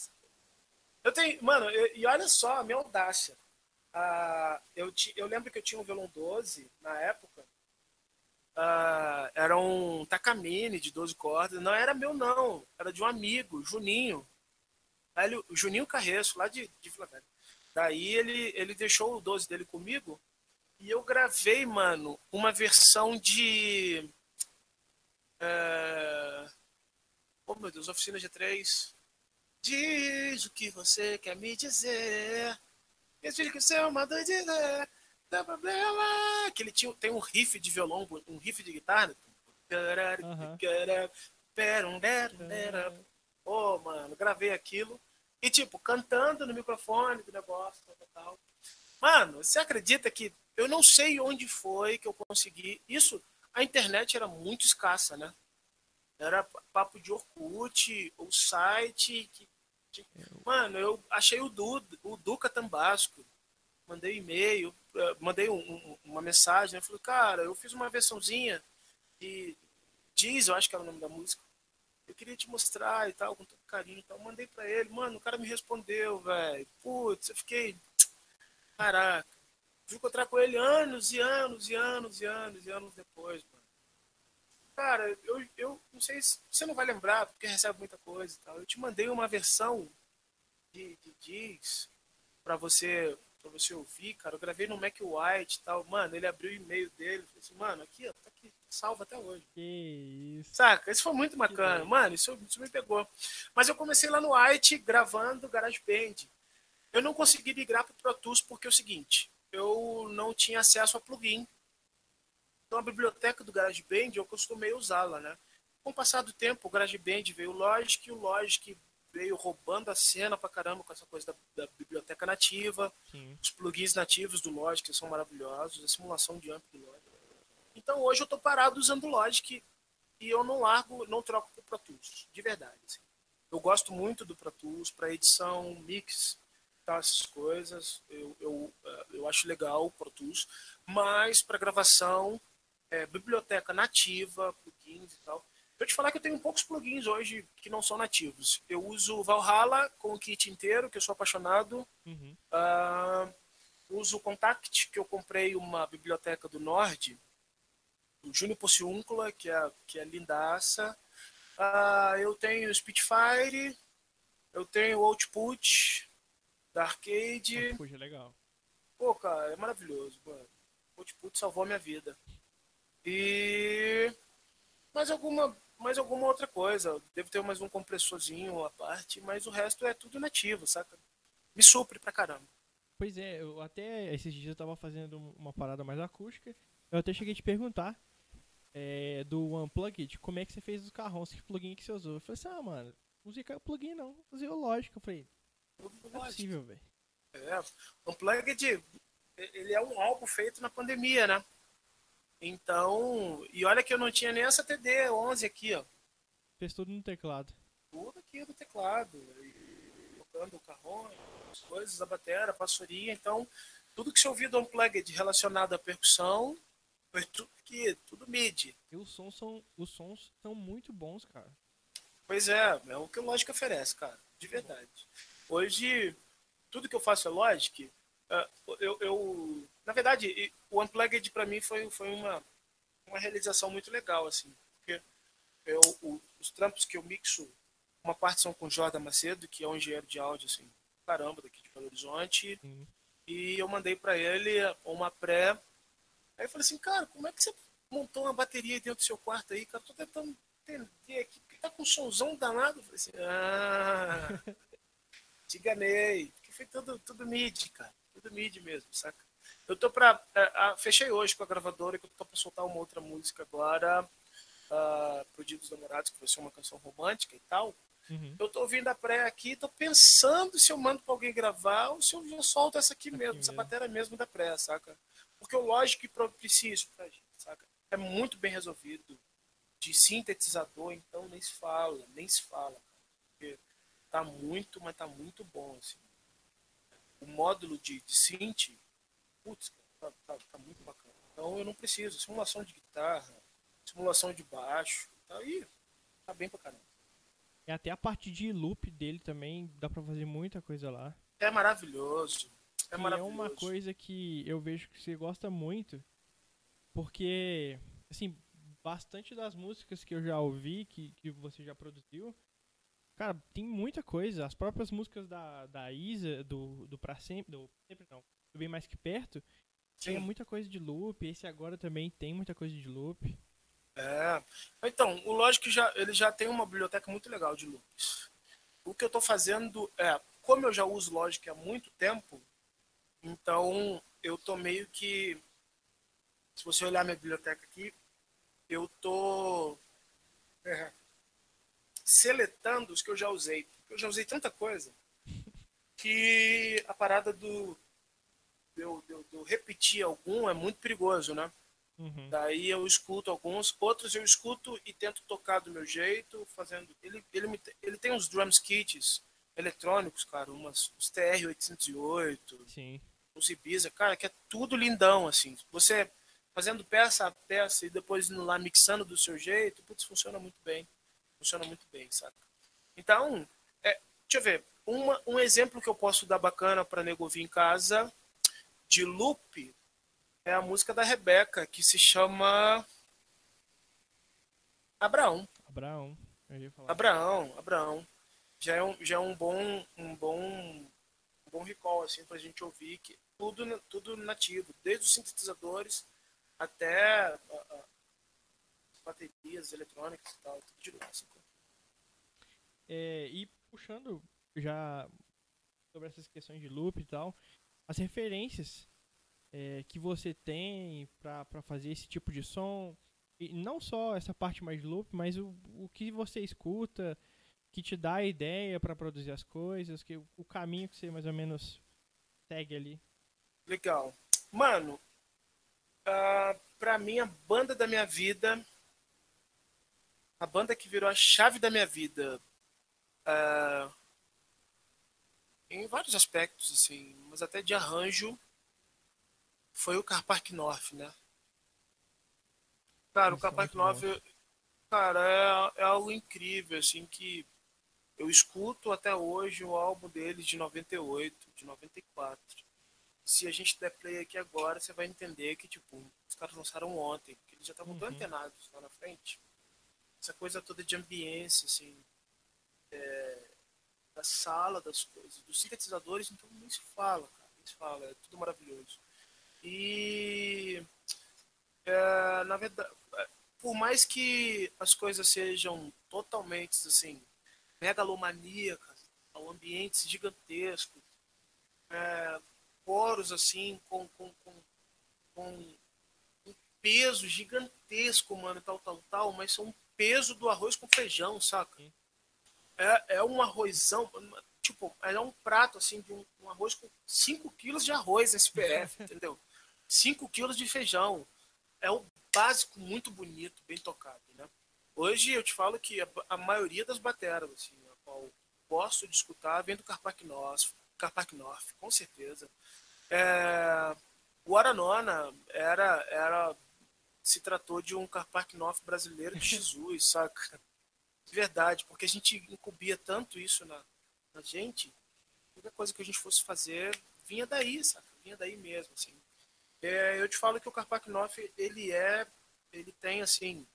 eu tenho, mano, eu, e olha só a minha audácia. Ah, eu, ti, eu lembro que eu tinha um violão 12 na época, Uh, era um Takamine de 12 cordas. Não era meu, não. Era de um amigo, Juninho. Ele, Juninho Carreço, lá de, de. Daí ele, ele deixou o 12 dele comigo e eu gravei, mano, uma versão de. Uh, oh, meu Deus, Oficina G3. Diz o que você quer me dizer. Diz que você é uma doideira dá problema. Que ele tinha, tem um riff de violão, um riff de guitarra. Uhum. Oh, mano, gravei aquilo. E, tipo, cantando no microfone do negócio, tal, tal. Mano, você acredita que eu não sei onde foi que eu consegui. Isso, a internet era muito escassa, né? Era papo de Orkut, o site. Que... Mano, eu achei o, du, o Duca Tambasco. Mandei e-mail, mandei um, um, uma mensagem, né? Falei, cara, eu fiz uma versãozinha de Diz, eu acho que era o nome da música. Eu queria te mostrar e tal, com todo carinho e tal. Mandei pra ele, mano, o cara me respondeu, velho. Putz, eu fiquei. Caraca. Fui encontrar com ele anos e anos e anos e anos e anos depois, mano. Cara, eu, eu não sei se você não vai lembrar, porque recebe muita coisa e tal. Eu te mandei uma versão de, de Diz pra você pra você ouvir, cara. Eu gravei no Mac White e tal. Mano, ele abriu o e-mail dele. Falei assim, mano, aqui, ó, tá aqui, salva até hoje. Que isso. Saca? Isso foi muito bacana. Mano, isso, isso me pegou. Mas eu comecei lá no White gravando GarageBand. Eu não consegui migrar pro Pro Tools porque é o seguinte, eu não tinha acesso a plugin. Então a biblioteca do GarageBand eu costumei usá-la, né? Com o passar do tempo, o GarageBand veio o Logic, o Logic veio roubando a cena pra caramba com essa coisa da, da biblioteca nativa, Sim. os plugins nativos do Logic são maravilhosos, a simulação de amp do Logic. Então hoje eu tô parado usando o Logic e eu não largo, não troco pro Pro Tools, de verdade. Assim. Eu gosto muito do Pro Tools para edição, mix, tá, essas coisas. Eu, eu, eh, eu acho legal o Pro Tools, mas para gravação, é, biblioteca nativa, plugins e tal, eu te falar que eu tenho poucos plugins hoje que não são nativos. Eu uso Valhalla com o kit inteiro, que eu sou apaixonado. Uhum. Uh, uso o Contact, que eu comprei uma biblioteca do Nord, do Júnior Pociúncula, que é, que é lindaça. Uh, eu tenho Spitfire, eu tenho Output da Arcade. Output é legal. Pô, cara, é maravilhoso, mano. Output salvou a minha vida. E mais alguma mais alguma outra coisa. Devo ter mais um compressorzinho à parte, mas o resto é tudo nativo, saca? Me supre pra caramba. Pois é, eu até esses dias eu tava fazendo uma parada mais acústica. Eu até cheguei a te perguntar é, do Unplugged, como é que você fez os carrões, que plugin que você usou. Eu falei assim, ah, mano, não usei plugin não, usei o Logic. Eu falei, não é possível, velho. É, Unplugged, ele é um álbum feito na pandemia, né? Então, e olha que eu não tinha nem essa TD11 aqui, ó. Fez tudo no teclado. Tudo aqui no teclado. tocando o carrão, as coisas, a bateria, a passoria. Então, tudo que você ouviu do Unplugged relacionado à percussão, foi tudo aqui, tudo MIDI. E os sons são, os sons são muito bons, cara. Pois é, é o que o Logic oferece, cara. De verdade. Hoje, tudo que eu faço é Logic. Uh, eu, eu, na verdade, o Unplugged para mim foi, foi uma, uma realização muito legal, assim. Porque eu, os trampos que eu mixo, uma parte são com Jordan Macedo, que é um engenheiro de áudio, assim, caramba, daqui de Belo Horizonte. Uhum. E eu mandei para ele uma pré. Aí eu falei assim, cara, como é que você montou uma bateria dentro do seu quarto aí, cara? Tô tentando entender aqui, porque tá com um somzão danado. Eu falei assim, ah, te enganei. Porque foi tudo, tudo mid, cara. Tudo mid mesmo, saca? Eu tô pra. Uh, fechei hoje com a gravadora que eu tô pra soltar uma outra música agora. Uh, pro Dia dos Namorados, que vai ser uma canção romântica e tal. Uhum. Eu tô ouvindo a pré aqui, tô pensando se eu mando pra alguém gravar ou se eu já solto essa aqui mesmo, essa bateria mesmo da pré, saca? Porque o lógico que propicia isso pra gente, saca? É muito bem resolvido. De sintetizador, então nem se fala, nem se fala. Porque tá muito, mas tá muito bom, assim. O módulo de, de synth, putz, tá, tá, tá muito bacana. Então eu não preciso. Simulação de guitarra, simulação de baixo, tá aí, tá bem pra caramba. E até a parte de loop dele também dá pra fazer muita coisa lá. É maravilhoso. É, maravilhoso. é uma coisa que eu vejo que você gosta muito, porque, assim, bastante das músicas que eu já ouvi, que, que você já produziu, cara, tem muita coisa. As próprias músicas da, da Isa, do, do Pra Sempre, do Sempre não, do Bem Mais Que Perto, Sim. tinha muita coisa de loop. Esse agora também tem muita coisa de loop. É. Então, o Logic já, ele já tem uma biblioteca muito legal de loops. O que eu estou fazendo é, como eu já uso Logic há muito tempo, então eu tô meio que, se você olhar minha biblioteca aqui, eu tô é, seletando os que eu já usei. Eu já usei tanta coisa que a parada do eu, eu, eu repetir algum é muito perigoso, né? Uhum. Daí eu escuto alguns, outros eu escuto e tento tocar do meu jeito, fazendo. Ele, ele, me, ele tem uns drums kits eletrônicos, cara, umas, uns TR-808, Sim. uns Ibiza, cara, que é tudo lindão, assim. Você fazendo peça a peça e depois indo lá mixando do seu jeito, putz, funciona muito bem. Funciona muito bem, saca? Então, é, deixa eu ver. Uma, um exemplo que eu posso dar bacana para nego ouvir em casa de loop é a música da Rebeca, que se chama Abraão. Abraão. Abraão, Abraão. Já é um, já é um bom um bom um bom recall assim pra gente ouvir que tudo tudo nativo, desde os sintetizadores até a, a, baterias eletrônicas e tal, tudo de assim. é, e puxando já sobre essas questões de loop e tal, as referências é, que você tem para fazer esse tipo de som. E não só essa parte mais loop, mas o, o que você escuta, que te dá a ideia para produzir as coisas, que o caminho que você mais ou menos segue ali. Legal. Mano, uh, pra mim a banda da minha vida, a banda que virou a chave da minha vida, uh, em vários aspectos, assim, mas até de arranjo, foi o Car Park North, né? Cara, o Car Park North, cara, é, é algo incrível, assim, que eu escuto até hoje o álbum deles de 98, de 94. Se a gente der play aqui agora, você vai entender que, tipo, os caras lançaram ontem, que eles já estavam uhum. tão antenados lá na frente. Essa coisa toda de ambiência, assim, é, da sala das coisas, dos sintetizadores, então nem se fala, cara, nem se fala, é tudo maravilhoso. E é, na verdade, por mais que as coisas sejam totalmente assim megalomaníacas, ambientes gigantescos, é, poros assim com, com, com, com peso gigantesco, mano, tal, tal, tal, mas são peso do arroz com feijão, saca? É, é um arrozão, tipo, é um prato assim de um, um arroz com 5 quilos de arroz SPF, entendeu? 5 quilos de feijão. É o básico muito bonito, bem tocado, né? Hoje eu te falo que a, a maioria das bateras, assim, a qual gosto de escutar, vem do Carpac North, com certeza. É, o Aranona era, era, se tratou de um Carpac North brasileiro de Jesus, saca? De verdade, porque a gente incubia tanto isso na, na gente, qualquer coisa que a gente fosse fazer vinha daí, saca? Vinha daí mesmo, assim. É, eu te falo que o Karpaknov, ele é ele tem, assim,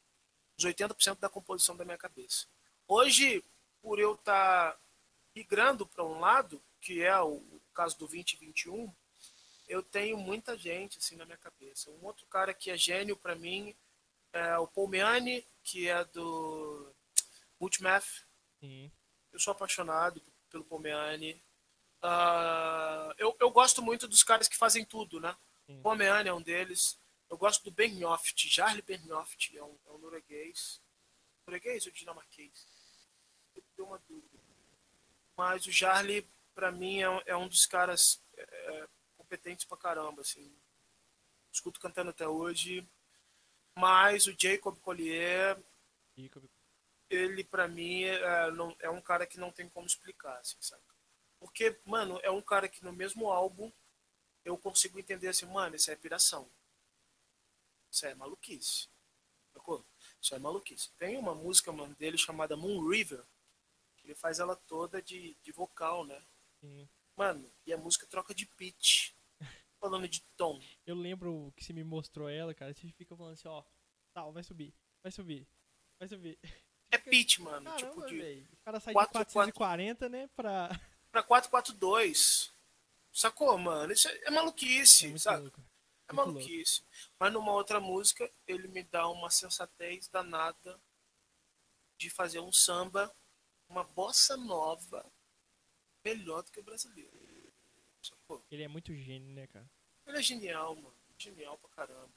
os 80% da composição da minha cabeça. Hoje, por eu estar tá migrando para um lado, que é o caso do 2021, eu tenho muita gente assim na minha cabeça. Um outro cara que é gênio para mim é o Paul Meani, que é do Multimath. Sim. Eu sou apaixonado pelo Paul Meani. Uh, eu, eu gosto muito dos caras que fazem tudo, né? Sim. Paul Meani é um deles. Eu gosto do Benioft, Jarle Benioft, é um, é um norueguês. Norueguês ou dinamarquês? Eu tenho uma dúvida. Mas o Jarle, para mim, é, é, um dos caras é, competentes pra caramba, assim. Escuto cantando até hoje. Mas o Jacob Collier, Jacob. ele para mim é, não, é, um cara que não tem como explicar, assim, sabe? Porque, mano, é um cara que no mesmo álbum eu consigo entender assim, mano, isso é piração. Isso é maluquice. Sacou? Isso é maluquice. Tem uma música, mano, dele chamada Moon River, que ele faz ela toda de, de vocal, né? Sim. Mano, e a música troca de pitch falando de tom. Eu lembro que você me mostrou ela, cara. Você fica falando assim, ó. Tal, vai subir, vai subir, vai subir. É pitch, mano. Caramba, tipo de. Véio. O cara sai 4, de 440, 4... né? Pra. Pra 442. Sacou, mano? Isso é, é maluquice, é sabe? Louco. É muito maluquice. Louco. Mas numa outra música, ele me dá uma sensatez danada de fazer um samba, uma bossa nova, melhor do que o brasileiro. Ele é muito gênio, né, cara? Ele é genial, mano. Genial pra caramba.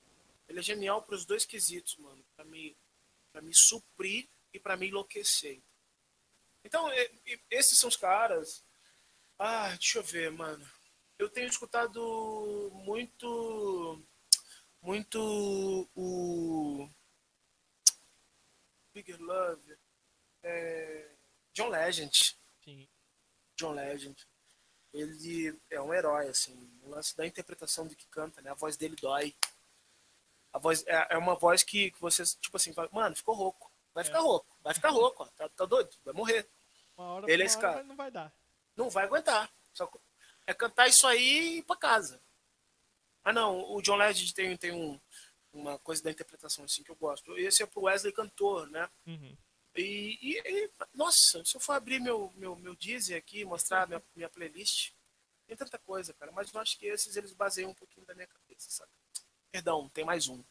Ele é genial pros dois quesitos, mano. Pra me, pra me suprir e pra me enlouquecer. Então, esses são os caras. Ah, deixa eu ver, mano. Eu tenho escutado muito. Muito o. Bigger Love. É, John Legend. Sim. John Legend ele é um herói, assim. O lance da interpretação do que canta, né? A voz dele dói. A voz é, é uma voz que, que você, tipo assim, fala, mano, ficou rouco. Vai é. ficar rouco, vai ficar rouco, ó. Tá, tá doido, vai morrer. Uma hora, ele é esse cara. não vai dar. Não vai aguentar. Só é cantar isso aí e ir pra casa. Ah, não, o John Legend tem, tem um, uma coisa da interpretação assim que eu gosto. Esse é pro Wesley Cantor, né? Uhum. E, e, e, nossa, se eu for abrir meu, meu, meu Deezer aqui, mostrar minha, minha playlist, tem tanta coisa, cara. Mas eu acho que esses eles baseiam um pouquinho da minha cabeça, sabe? Perdão, tem mais um.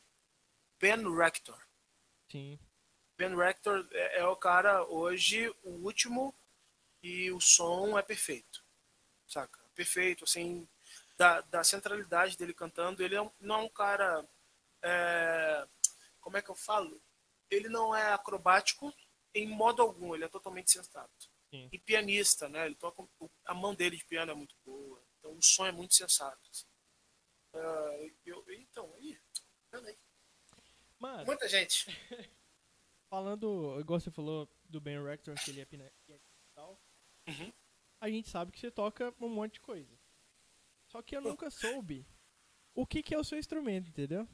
Ben Rector. Sim. Ben Rector é, é, o cara hoje, o último, e o som é perfeito. Saca? Perfeito, assim, da, da centralidade dele cantando. Ele é, não é um cara. É, como é que eu falo? Ele não é acrobático, em modo algum, ele é totalmente sensato. Sim. E pianista, né? Ele toca, a mão dele de piano é muito boa, então o som é muito sensato. Assim. Uh, eu, então, aí, aí. Mano, Muita gente. falando, igual você falou do Ben Rector, que ele é pianista e tal, uhum. a gente sabe que você toca um monte de coisa. Só que eu nunca soube o que, que é o seu instrumento, entendeu?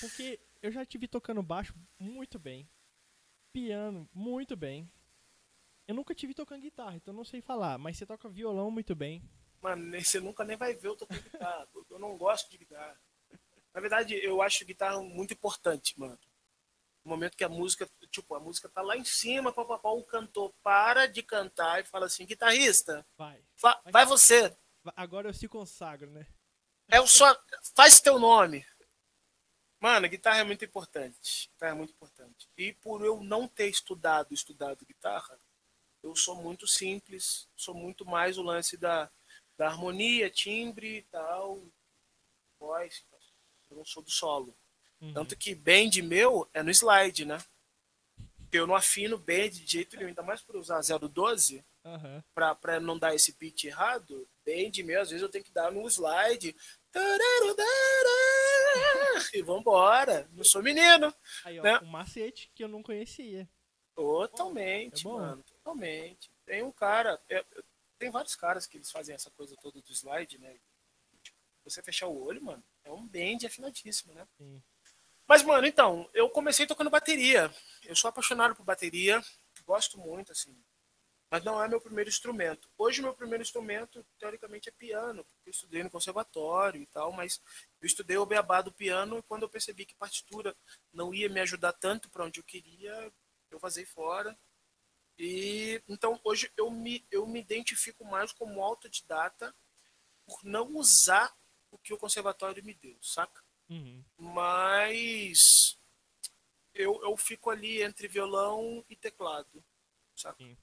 Porque eu já tive tocando baixo muito bem piano muito bem. Eu nunca tive tocando guitarra, então não sei falar, mas você toca violão muito bem. Mano, você nunca nem vai ver eu tocando guitarra. Eu não gosto de guitarra. Na verdade, eu acho guitarra muito importante, mano. No momento que a música, tipo, a música tá lá em cima, papapá, o cantor para de cantar e fala assim, guitarrista, vai, vai, vai você. Agora eu se consagro, né? É o só, faz teu nome. Mano, guitarra é muito importante. Guitarra é muito importante. E por eu não ter estudado, estudado guitarra, eu sou muito simples, sou muito mais o lance da, da harmonia, timbre e tal, voz. Eu não sou do solo. Uhum. Tanto que bend meu é no slide, né? Eu não afino bend de jeito nenhum, ainda mais por usar 012, uhum. pra, pra não dar esse beat errado. Bend meu, às vezes eu tenho que dar no slide. e vambora. Não sou menino. Aí, ó, né? um macete que eu não conhecia. Totalmente, é mano. Totalmente. Tem um cara. É, tem vários caras que eles fazem essa coisa toda do slide, né? Tipo, você fechar o olho, mano, é um bend afinadíssimo, né? Sim. Mas, mano, então, eu comecei tocando bateria. Eu sou apaixonado por bateria. Gosto muito, assim. Mas não é meu primeiro instrumento. Hoje, meu primeiro instrumento, teoricamente, é piano, porque eu estudei no conservatório e tal, mas eu estudei o beabá do piano e quando eu percebi que partitura não ia me ajudar tanto para onde eu queria, eu vazei fora. E então hoje eu me, eu me identifico mais como autodidata por não usar o que o conservatório me deu, saca? Uhum. Mas eu, eu fico ali entre violão e teclado, saca? Sim.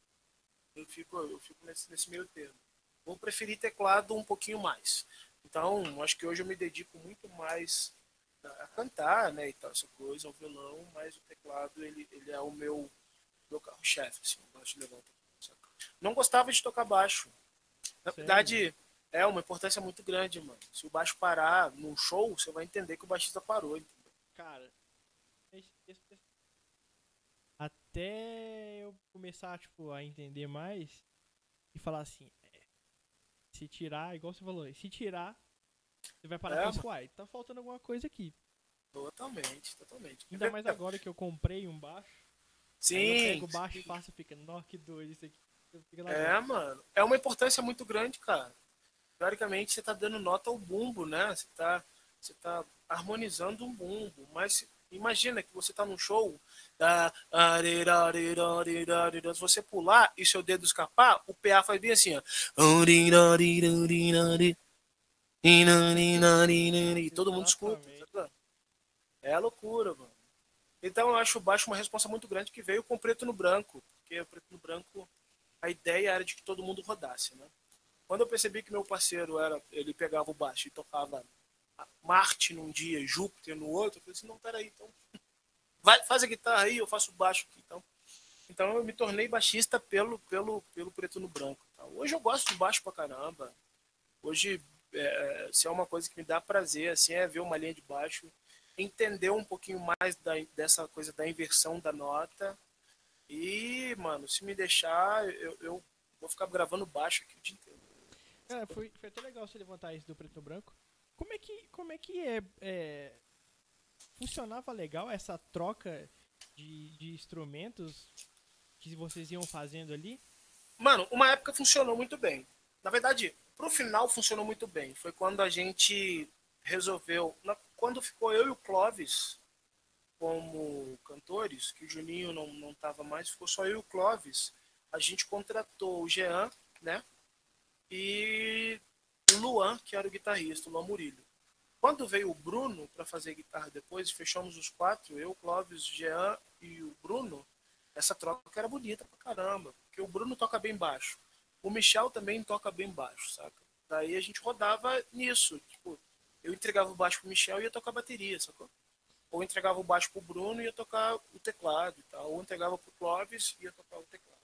Eu fico, eu fico nesse, nesse meio termo. Vou preferir teclado um pouquinho mais. Então, acho que hoje eu me dedico muito mais a cantar, né, e tal, essa coisa, ao violão, mas o teclado, ele, ele é o meu, meu carro-chefe, assim, eu gosto de levar o teclado, saca? Não gostava de tocar baixo. Na Sério? verdade, é uma importância muito grande, mano. Se o baixo parar num show, você vai entender que o baixista parou, entendeu? Cara, esse- até eu começar, tipo, a entender mais e falar assim, é, se tirar, igual você falou, se tirar, você vai parar É, pensar, uai, tá faltando alguma coisa aqui. Totalmente, totalmente. Ainda mais agora que eu comprei um baixo, aí eu Sim. pego o baixo sim. e faço fica, nó, que doido isso aqui. É, dentro. mano. É uma importância muito grande, cara. Teoricamente, você tá dando nota ao bumbo, né? Você tá, você tá harmonizando um bumbo. Mas imagina que você tá num show, se você pular e seu dedo escapar, o PA faz bem assim, ó. E todo mundo escuta. Sabe? É loucura, mano. Então eu acho o baixo uma responsa muito grande que veio com o preto no branco. Porque o preto no branco, a ideia era de que todo mundo rodasse, né? Quando eu percebi que meu parceiro era, ele pegava o baixo e tocava Marte num dia, Júpiter no outro, eu falei assim, não, peraí, então. Vai, faz a guitarra aí, eu faço baixo aqui, então. Então eu me tornei baixista pelo, pelo, pelo preto no branco. tá? Hoje eu gosto de baixo pra caramba. Hoje, é, se é uma coisa que me dá prazer, assim, é ver uma linha de baixo, entender um pouquinho mais da, dessa coisa da inversão da nota. E, mano, se me deixar, eu, eu vou ficar gravando baixo aqui o dia inteiro. Cara, foi, foi até legal você levantar isso do preto no branco. Como é que, como é, que é, é, funcionava legal essa troca de, de instrumentos que vocês iam fazendo ali? Mano, uma época funcionou muito bem. Na verdade, pro final funcionou muito bem. Foi quando a gente resolveu. quando ficou eu e o Clóvis como cantores, que o Juninho não, não tava mais, ficou só eu e o Clóvis. A gente contratou o Jean, né? E o Luan, que era o guitarrista, o Luan Murilho. Quando veio o Bruno para fazer guitarra depois, fechamos os quatro, eu, Clóvis, Jean e o Bruno, essa troca era bonita pra caramba, porque o Bruno toca bem baixo. O Michel também toca bem baixo, saca? Daí a gente rodava nisso, tipo, eu entregava o baixo pro Michel e ia tocar bateria, sacou? Ou entregava o baixo pro Bruno e ia tocar o teclado e tal, ou entregava pro Clóvis e ia tocar o teclado.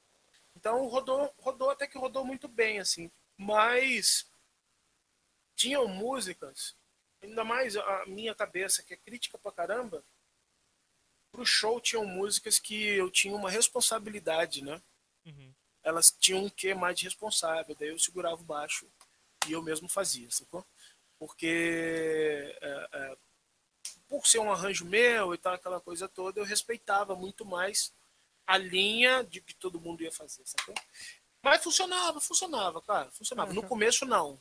Então rodou, rodou até que rodou muito bem, assim. Mas tinham músicas, ainda mais a minha cabeça, que é crítica pra caramba, pro show tinham músicas que eu tinha uma responsabilidade, né? Uhum. Elas tinham um quê mais de responsável, daí eu segurava o baixo e eu mesmo fazia, sacou? Porque é, é, por ser um arranjo meu e tal, aquela coisa toda, eu respeitava muito mais a linha de que todo mundo ia fazer, sacou? Mas funcionava, funcionava, cara, funcionava. No Aham. começo, não.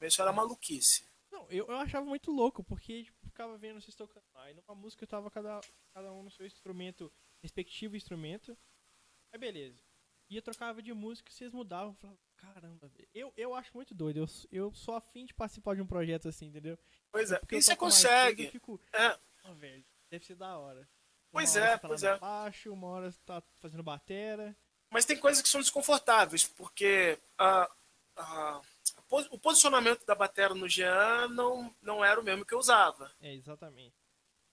Começo era maluquice. Não, eu, eu achava muito louco, porque tipo, ficava vendo vocês tocando. E numa música eu tava cada, cada um no seu instrumento, respectivo instrumento. Aí beleza. Ia trocava de música e vocês mudavam. Eu falava, caramba, velho. Eu, eu acho muito doido. Eu, eu sou afim de participar de um projeto assim, entendeu? Pois é, Porque eu e você consegue. Eu fico, É, ó, velho, deve ser da hora. Pois hora é, tá pois é. baixo, uma hora você tá fazendo batera. Mas tem coisas que são desconfortáveis, porque a pos- o posicionamento da bateria no Jean não, não era o mesmo que eu usava. É, exatamente.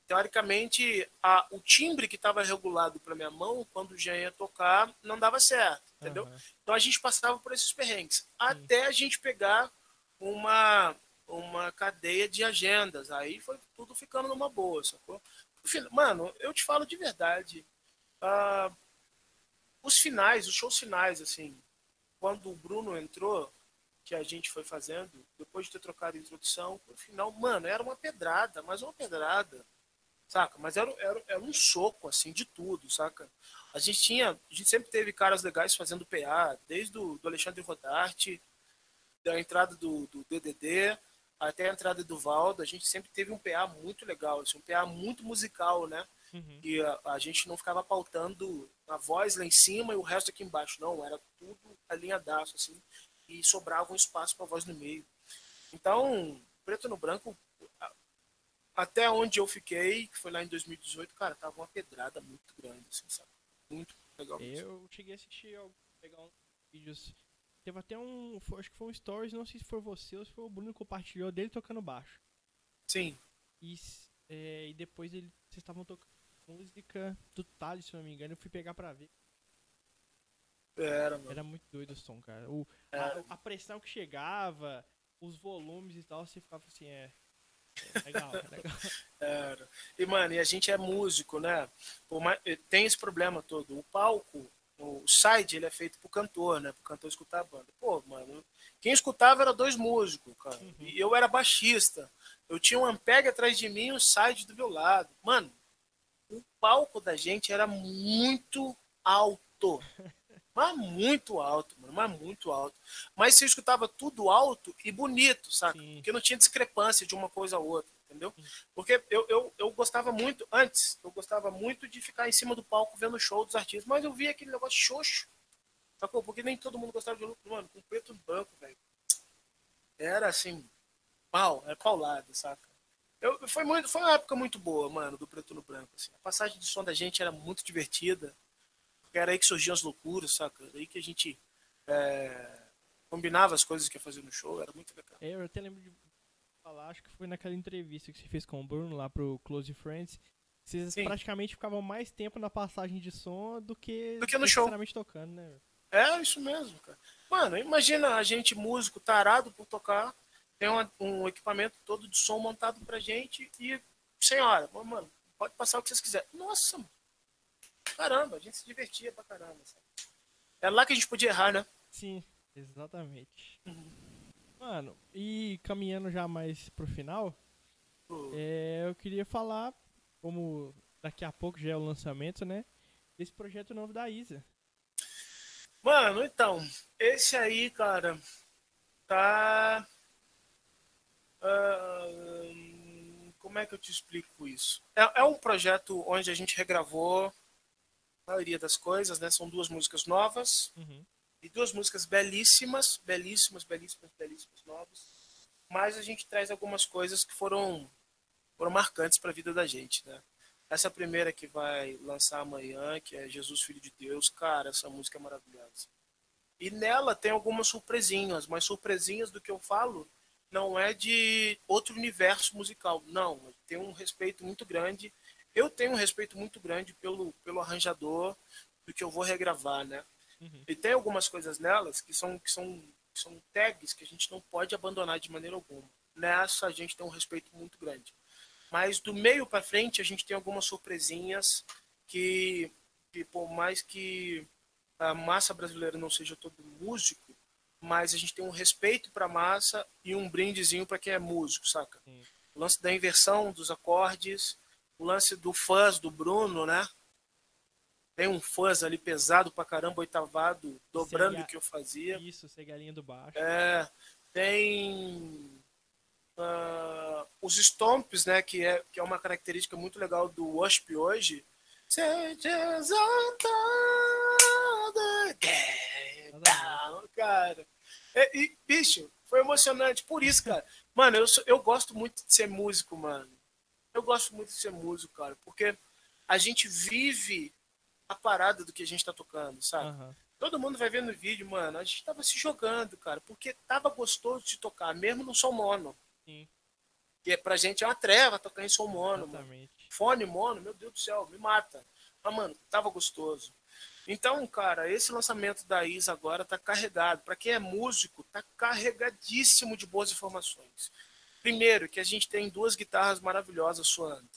Teoricamente, a, o timbre que estava regulado para minha mão, quando o Jean ia tocar, não dava certo, entendeu? Aham. Então a gente passava por esses perrengues, até a gente pegar uma, uma cadeia de agendas. Aí foi tudo ficando numa boa, sacou? Mano, eu te falo de verdade. ah, os finais, os shows finais, assim, quando o Bruno entrou, que a gente foi fazendo, depois de ter trocado a introdução, no final, mano, era uma pedrada, mas uma pedrada. saca? Mas era, era, era um soco, assim, de tudo, saca? A gente tinha, a gente sempre teve caras legais fazendo PA, desde o do Alexandre Rodarte, da entrada do, do DDD, até a entrada do Valdo, a gente sempre teve um PA muito legal, assim, um PA muito musical, né? Uhum. E a, a, gente não ficava pautando a voz lá em cima e o resto aqui embaixo, não, era tudo alinhadaço, assim, e sobrava um espaço para voz no meio. Então, preto no branco, até onde eu fiquei, que foi lá em 2018, cara, tava uma pedrada muito grande, assim, sabe? Muito legal. Eu cheguei a assistir, pegar uns vídeos. Teve até um, acho que foi um stories, não sei se foi você ou se foi o Bruno que compartilhou dele tocando baixo. Sim. E, é, e depois ele, vocês estavam tocando música do Thales, se não me engano, eu fui pegar pra ver. Era, mano. Era muito doido o som, cara. O, a, a, pressão que chegava, os volumes e tal, você ficava assim, é. é legal, é legal. Era. E, mano, e a gente é músico, né? Tem esse problema todo. O palco, o side, ele é feito pro cantor, né? Pro cantor escutar a banda. Pô, mano, quem escutava era dois músicos, cara. Uhum. E eu era baixista. Eu tinha um Ampeg atrás de mim e um side do meu lado. Mano, o palco da gente era muito alto. Mas muito alto, mano, mas muito alto. Mas você escutava tudo alto e bonito, sabe? Porque não tinha discrepância de uma coisa a outra, entendeu? Porque eu, eu, eu gostava muito, antes, eu gostava muito de ficar em cima do palco vendo o show dos artistas, mas eu via aquele negócio xoxo. Sacou? Porque nem todo mundo gostava de mano, com preto e branco, velho. Era assim, pau, era paulada, saca? Eu, foi, muito, foi uma época muito boa, mano, do preto no branco. Assim. A passagem de som da gente era muito divertida era aí que surgiam as loucuras, saca? Era aí que a gente é, combinava as coisas que ia fazer no show, era muito legal. É, eu até lembro de falar, acho que foi naquela entrevista que você fez com o Bruno lá pro Close Friends. Vocês Sim. praticamente ficavam mais tempo na passagem de som do que, do que no show. tocando, né? É, isso mesmo, cara. Mano, imagina a gente, músico, tarado por tocar, tem um, um equipamento todo de som montado pra gente e, senhora, mano, pode passar o que vocês quiserem. Nossa, mano caramba, a gente se divertia pra caramba. Sabe? Era lá que a gente podia errar, né? Sim, exatamente. Uhum. Mano, e caminhando já mais pro final, uhum. é, eu queria falar, como daqui a pouco já é o lançamento, né? Desse projeto novo da Isa. Mano, então, esse aí, cara, tá. Uh, como é que eu te explico isso? É, é um projeto onde a gente regravou maioria das coisas, né? São duas músicas novas uhum. e duas músicas belíssimas, belíssimas, belíssimas, belíssimas novas. Mas a gente traz algumas coisas que foram foram marcantes para a vida da gente, né? Essa primeira que vai lançar amanhã, que é Jesus Filho de Deus, cara, essa música é maravilhosa. E nela tem algumas surpresinhas, mas surpresinhas do que eu falo não é de outro universo musical, não. Tem um respeito muito grande eu tenho um respeito muito grande pelo, pelo arranjador do que eu vou regravar, né? Uhum. E tem algumas coisas nelas que são, que, são, que são tags que a gente não pode abandonar de maneira alguma. Nessa a gente tem um respeito muito grande. Mas do meio para frente a gente tem algumas surpresinhas que, que, por mais que a massa brasileira não seja todo músico, mas a gente tem um respeito para a massa e um brindezinho para quem é músico, saca? Sim. O lance da inversão dos acordes, o lance do fãs do Bruno, né? Tem um fãs ali pesado pra caramba, oitavado, dobrando o que eu fazia. Isso, ser galinha do baixo. É, tem uh, os stomps, né? Que é, que é uma característica muito legal do Wasp hoje. Cara, é, e, bicho, foi emocionante. Por isso, cara. Mano, eu, eu gosto muito de ser músico, mano eu gosto muito de ser músico, cara, porque a gente vive a parada do que a gente tá tocando, sabe? Uhum. Todo mundo vai vendo o vídeo, mano. A gente tava se jogando, cara, porque tava gostoso de tocar, mesmo no som mono. Sim. Que é, pra gente é uma treva tocar em som mono, Exatamente. mano. Fone mono, meu Deus do céu, me mata. Mas, mano, tava gostoso. Então, cara, esse lançamento da Isa agora tá carregado. Para quem é músico, tá carregadíssimo de boas informações. Primeiro, que a gente tem duas guitarras maravilhosas soando.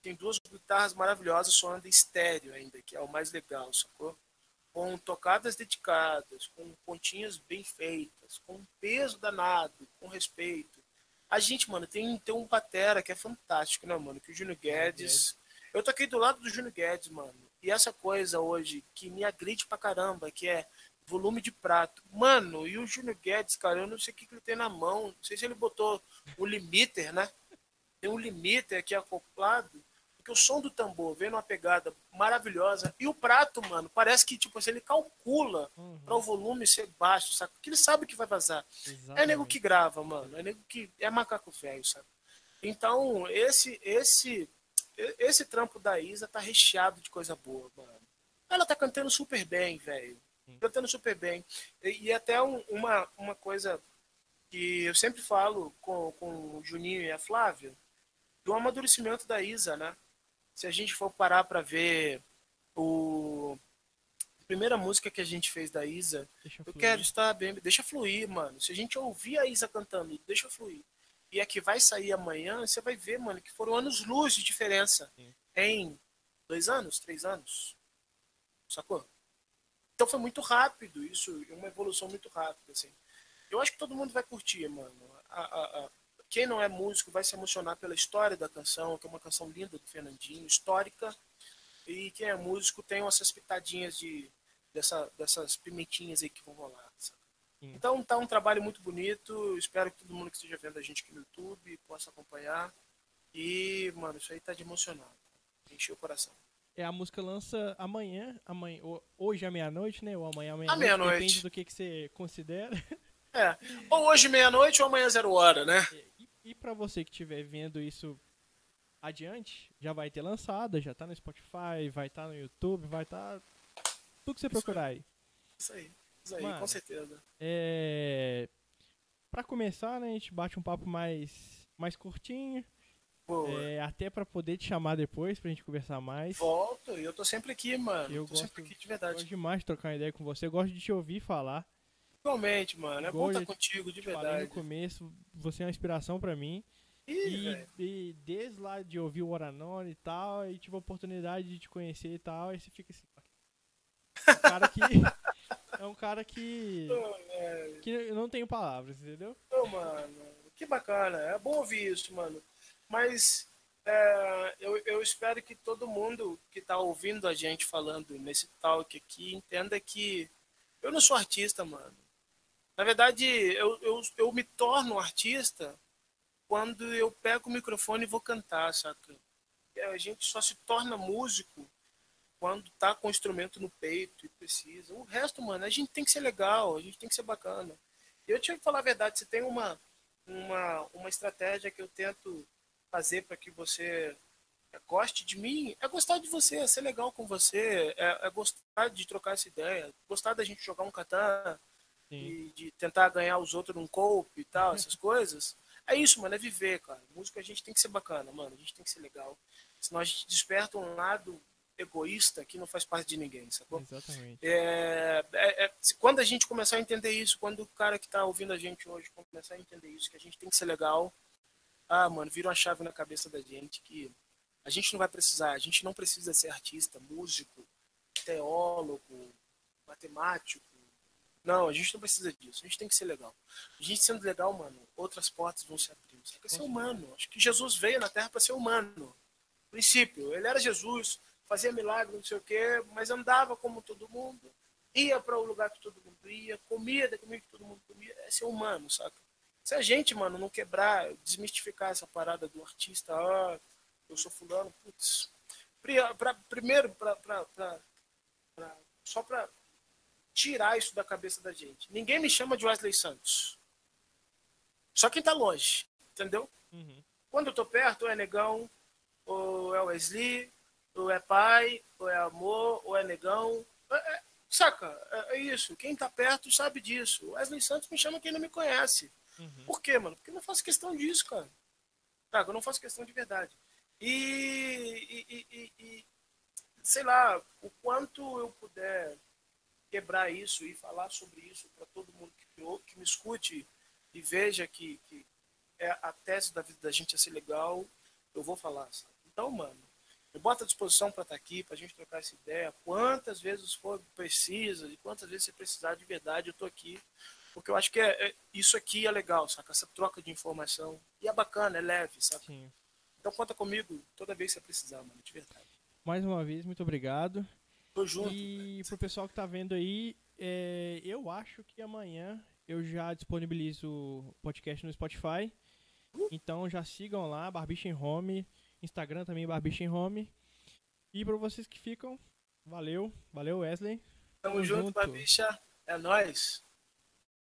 Tem duas guitarras maravilhosas soando em estéreo ainda, que é o mais legal, sacou? Com tocadas dedicadas, com pontinhas bem feitas, com peso danado, com respeito. A gente, mano, tem, tem um batera que é fantástico, né, mano? Que o Júnior Guedes. Eu toquei do lado do Júnior Guedes, mano. E essa coisa hoje que me agride pra caramba, que é volume de prato. Mano, e o Júnior Guedes, cara, eu não sei o que, que ele tem na mão. Não sei se ele botou o limiter, né? Tem um limiter aqui acoplado. Porque o som do tambor vem numa pegada maravilhosa. E o prato, mano, parece que, tipo assim, ele calcula uhum. para o volume ser baixo, sabe? Porque ele sabe que vai vazar. Exatamente. É nego que grava, mano. É nego que. É macaco velho, sabe? Então, esse, esse, esse trampo da Isa tá recheado de coisa boa, mano. Ela tá cantando super bem, velho. Cantando super bem. E, e até um, uma, uma coisa que eu sempre falo com, com o Juninho e a Flávia, do amadurecimento da Isa, né? Se a gente for parar para ver o a primeira música que a gente fez da Isa, eu quero estar bem, deixa fluir, mano. Se a gente ouvir a Isa cantando, deixa fluir. E a que vai sair amanhã, você vai ver, mano, que foram anos luz de diferença Sim. em dois anos, três anos. Sacou? Então foi muito rápido isso, uma evolução muito rápida, assim. Eu acho que todo mundo vai curtir, mano. A, a, a, quem não é músico vai se emocionar pela história da canção, que é uma canção linda do Fernandinho, histórica. E quem é músico tem essas pitadinhas de, dessa, dessas pimentinhas aí que vão rolar. Sabe? Então tá um trabalho muito bonito. Espero que todo mundo que esteja vendo a gente aqui no YouTube possa acompanhar. E, mano, isso aí tá de emocionar. Encheu o coração. É, a música lança amanhã, amanhã hoje à meia-noite, né? Ou amanhã à meia-noite. Meia depende do que, que você considera. É. Ou hoje meia-noite ou amanhã zero hora, né? E, e para você que estiver vendo isso adiante, já vai ter lançado, já tá no Spotify, vai estar tá no YouTube, vai estar. Tá... Tudo que você isso procurar aí. Isso aí. Isso aí, Mano, com certeza. É. Pra começar, né, a gente bate um papo mais, mais curtinho. É, até para poder te chamar depois pra gente conversar mais. Volto, eu tô sempre aqui, mano. Eu tô gosto, sempre aqui de verdade. Gosto demais de trocar ideia com você, eu gosto de te ouvir falar. Igualmente, mano. É bom estar contigo, de verdade. Falei no começo, você é uma inspiração para mim. Ih, e, e, desde lá de ouvir o Oranone e tal, e tive a oportunidade de te conhecer e tal, aí você fica assim. É um cara que. é um cara que. Oh, que eu não tenho palavras, entendeu? Oh, mano, que bacana. É bom ouvir isso, mano. Mas é, eu, eu espero que todo mundo que está ouvindo a gente falando nesse talk aqui entenda que eu não sou artista, mano. Na verdade, eu, eu, eu me torno artista quando eu pego o microfone e vou cantar, saca? A gente só se torna músico quando tá com o instrumento no peito e precisa. O resto, mano, a gente tem que ser legal, a gente tem que ser bacana. Eu tinha que falar a verdade, você tem uma, uma, uma estratégia que eu tento fazer para que você goste de mim, é gostar de você, é ser legal com você, é, é gostar de trocar essa ideia, gostar da gente jogar um katana e de tentar ganhar os outros num cope e tal, essas coisas. É isso, mano, é viver, cara. Música a gente tem que ser bacana, mano, a gente tem que ser legal. Senão a gente desperta um lado egoísta que não faz parte de ninguém, sacou? Exatamente. É, é, é, quando a gente começar a entender isso, quando o cara que está ouvindo a gente hoje começar a entender isso, que a gente tem que ser legal, ah, mano, vira uma chave na cabeça da gente que a gente não vai precisar, a gente não precisa ser artista, músico, teólogo, matemático. Não, a gente não precisa disso. A gente tem que ser legal. A gente sendo legal, mano, outras portas vão se abrir. Você tem que ser humano. Acho que Jesus veio na Terra para ser humano. Princípio, ele era Jesus, fazia milagre, não sei o quê, mas andava como todo mundo, ia para o lugar que todo mundo ia, comia da comida que todo mundo comia. É ser humano, saca? Se a gente, mano, não quebrar, desmistificar essa parada do artista, ah, eu sou fulano, putz. Pra, pra, primeiro, pra, pra, pra, pra só para tirar isso da cabeça da gente. Ninguém me chama de Wesley Santos. Só quem tá longe, entendeu? Uhum. Quando eu tô perto, ou é negão, ou é Wesley, ou é pai, ou é amor, ou é negão. É, é, saca? É, é, isso. Quem tá perto sabe disso. Wesley Santos me chama quem não me conhece. Uhum. Por quê, mano? Porque eu não faço questão disso, cara. Tá, eu não faço questão de verdade. E, e, e, e, sei lá, o quanto eu puder quebrar isso e falar sobre isso para todo mundo que, que me escute e veja que, que é a tese da vida da gente é ser legal, eu vou falar. Sabe? Então, mano, eu boto à disposição para estar tá aqui, para a gente trocar essa ideia. Quantas vezes for precisa, e quantas vezes você precisar de verdade, eu tô aqui Porque eu acho que é, é, isso aqui é legal, saca? Essa troca de informação. E é bacana, é leve, saca? Sim. Então conta comigo toda vez que você precisar, mano, de verdade. Mais uma vez, muito obrigado. Tô junto. E pro pessoal que tá vendo aí, é, eu acho que amanhã eu já disponibilizo o podcast no Spotify. Então já sigam lá, Barbicha em Home. Instagram também, Barbicha em Home. E pra vocês que ficam, valeu. Valeu, Wesley. Tamo, junto, Barbicha. É nóis.